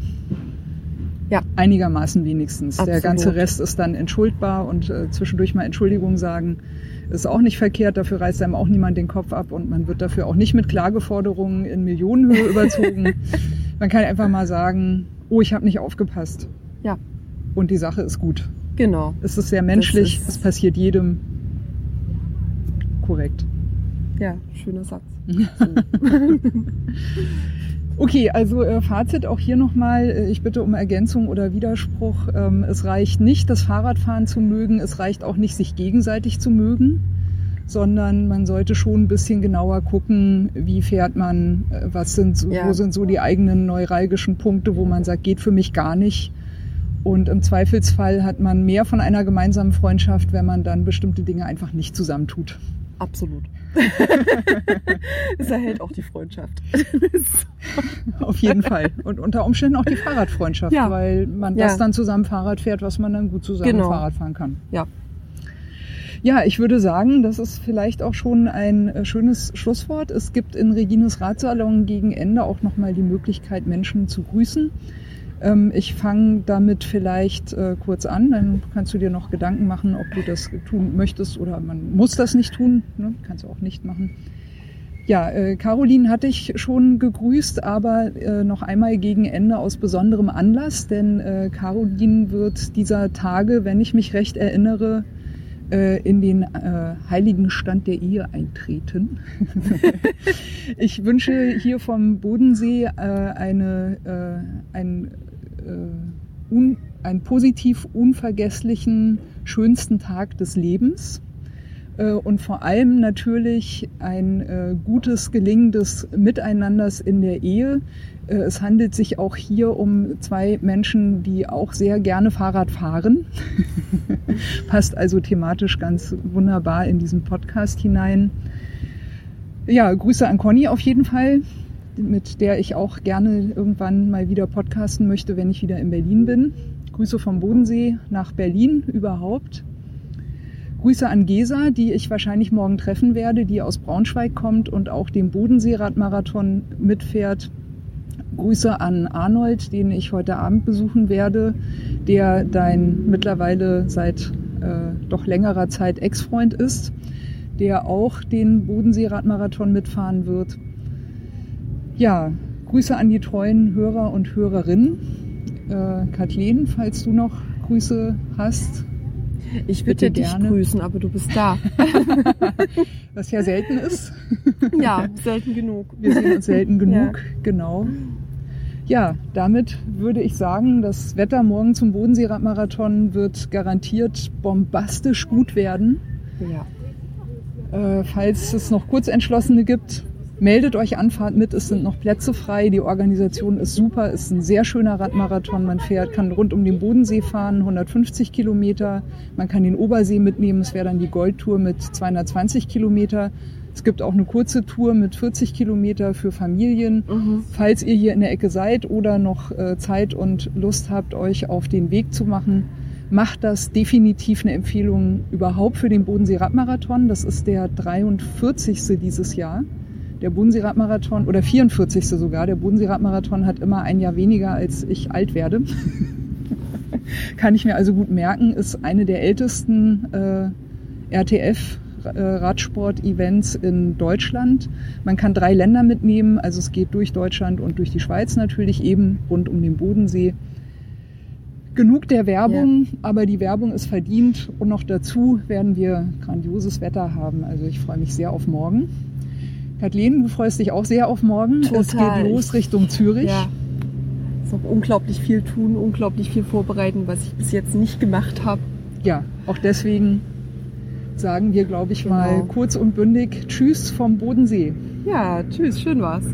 A: Ja.
B: Einigermaßen wenigstens. Absolut. Der ganze Rest ist dann entschuldbar und äh, zwischendurch mal Entschuldigung sagen ist auch nicht verkehrt. Dafür reißt einem auch niemand den Kopf ab und man wird dafür auch nicht mit Klageforderungen in Millionenhöhe überzogen. Man kann einfach mal sagen, oh, ich habe nicht aufgepasst.
A: Ja.
B: Und die Sache ist gut.
A: Genau.
B: Es ist sehr menschlich, es passiert jedem. Korrekt.
A: Ja, schöner Satz.
B: okay, also äh, Fazit auch hier nochmal. Äh, ich bitte um Ergänzung oder Widerspruch. Ähm, es reicht nicht, das Fahrradfahren zu mögen. Es reicht auch nicht, sich gegenseitig zu mögen, sondern man sollte schon ein bisschen genauer gucken, wie fährt man, äh, was sind, so, ja. wo sind so die eigenen neuralgischen Punkte, wo man sagt, geht für mich gar nicht. Und im Zweifelsfall hat man mehr von einer gemeinsamen Freundschaft, wenn man dann bestimmte Dinge einfach nicht zusammentut.
A: Absolut. es erhält auch die Freundschaft.
B: Auf jeden Fall. Und unter Umständen auch die Fahrradfreundschaft, ja. weil man ja. das dann zusammen Fahrrad fährt, was man dann gut zusammen genau. Fahrrad fahren kann.
A: Ja.
B: Ja, ich würde sagen, das ist vielleicht auch schon ein äh, schönes Schlusswort. Es gibt in Regines Ratsalon gegen Ende auch nochmal die Möglichkeit, Menschen zu grüßen. Ähm, ich fange damit vielleicht äh, kurz an, dann kannst du dir noch Gedanken machen, ob du das tun möchtest oder man muss das nicht tun, ne? kannst du auch nicht machen. Ja, äh, Caroline hatte ich schon gegrüßt, aber äh, noch einmal gegen Ende aus besonderem Anlass, denn äh, Caroline wird dieser Tage, wenn ich mich recht erinnere, in den äh, heiligen Stand der Ehe eintreten. ich wünsche hier vom Bodensee äh, eine, äh, ein äh, un, einen positiv unvergesslichen, schönsten Tag des Lebens äh, und vor allem natürlich ein äh, gutes, gelingendes Miteinanders in der Ehe. Äh, es handelt sich auch hier um zwei Menschen, die auch sehr gerne Fahrrad fahren. Passt also thematisch ganz wunderbar in diesen Podcast hinein. Ja, Grüße an Conny auf jeden Fall, mit der ich auch gerne irgendwann mal wieder podcasten möchte, wenn ich wieder in Berlin bin. Grüße vom Bodensee nach Berlin überhaupt. Grüße an Gesa, die ich wahrscheinlich morgen treffen werde, die aus Braunschweig kommt und auch den Bodensee-Radmarathon mitfährt. Grüße an Arnold, den ich heute Abend besuchen werde, der dein mittlerweile seit äh, doch längerer Zeit Ex-Freund ist, der auch den Bodensee-Radmarathon mitfahren wird. Ja, Grüße an die treuen Hörer und Hörerinnen. Äh, Kathleen, falls du noch Grüße hast,
A: ich würde dich gerne. grüßen, aber du bist da.
B: Was ja selten ist.
A: ja, selten genug.
B: Wir sehen uns selten genug, ja. genau. Ja, damit würde ich sagen, das Wetter morgen zum Bodensee-Radmarathon wird garantiert bombastisch gut werden. Ja. Äh, falls es noch Kurzentschlossene gibt, Meldet euch an, fahrt mit, es sind noch Plätze frei. Die Organisation ist super, ist ein sehr schöner Radmarathon. Man fährt, kann rund um den Bodensee fahren, 150 Kilometer. Man kann den Obersee mitnehmen, es wäre dann die Goldtour mit 220 Kilometer. Es gibt auch eine kurze Tour mit 40 Kilometer für Familien. Mhm. Falls ihr hier in der Ecke seid oder noch äh, Zeit und Lust habt, euch auf den Weg zu machen, macht das definitiv eine Empfehlung überhaupt für den Bodensee Radmarathon. Das ist der 43. dieses Jahr. Der Bodensee-Radmarathon, oder 44. sogar, der Bodensee-Radmarathon hat immer ein Jahr weniger, als ich alt werde. Kann ich mir also gut merken, ist eine der ältesten äh, RTF äh, Radsport-Events in Deutschland. Man kann drei Länder mitnehmen, also es geht durch Deutschland und durch die Schweiz natürlich, eben rund um den Bodensee. Genug der Werbung, ja. aber die Werbung ist verdient und noch dazu werden wir grandioses Wetter haben. Also ich freue mich sehr auf morgen. Kathleen, du freust dich auch sehr auf morgen.
A: Total.
B: Es geht los Richtung Zürich. Ja.
A: Es ist noch unglaublich viel tun, unglaublich viel vorbereiten, was ich bis jetzt nicht gemacht habe.
B: Ja, auch deswegen sagen wir, glaube ich, genau. mal kurz und bündig Tschüss vom Bodensee.
A: Ja, tschüss, schön war's.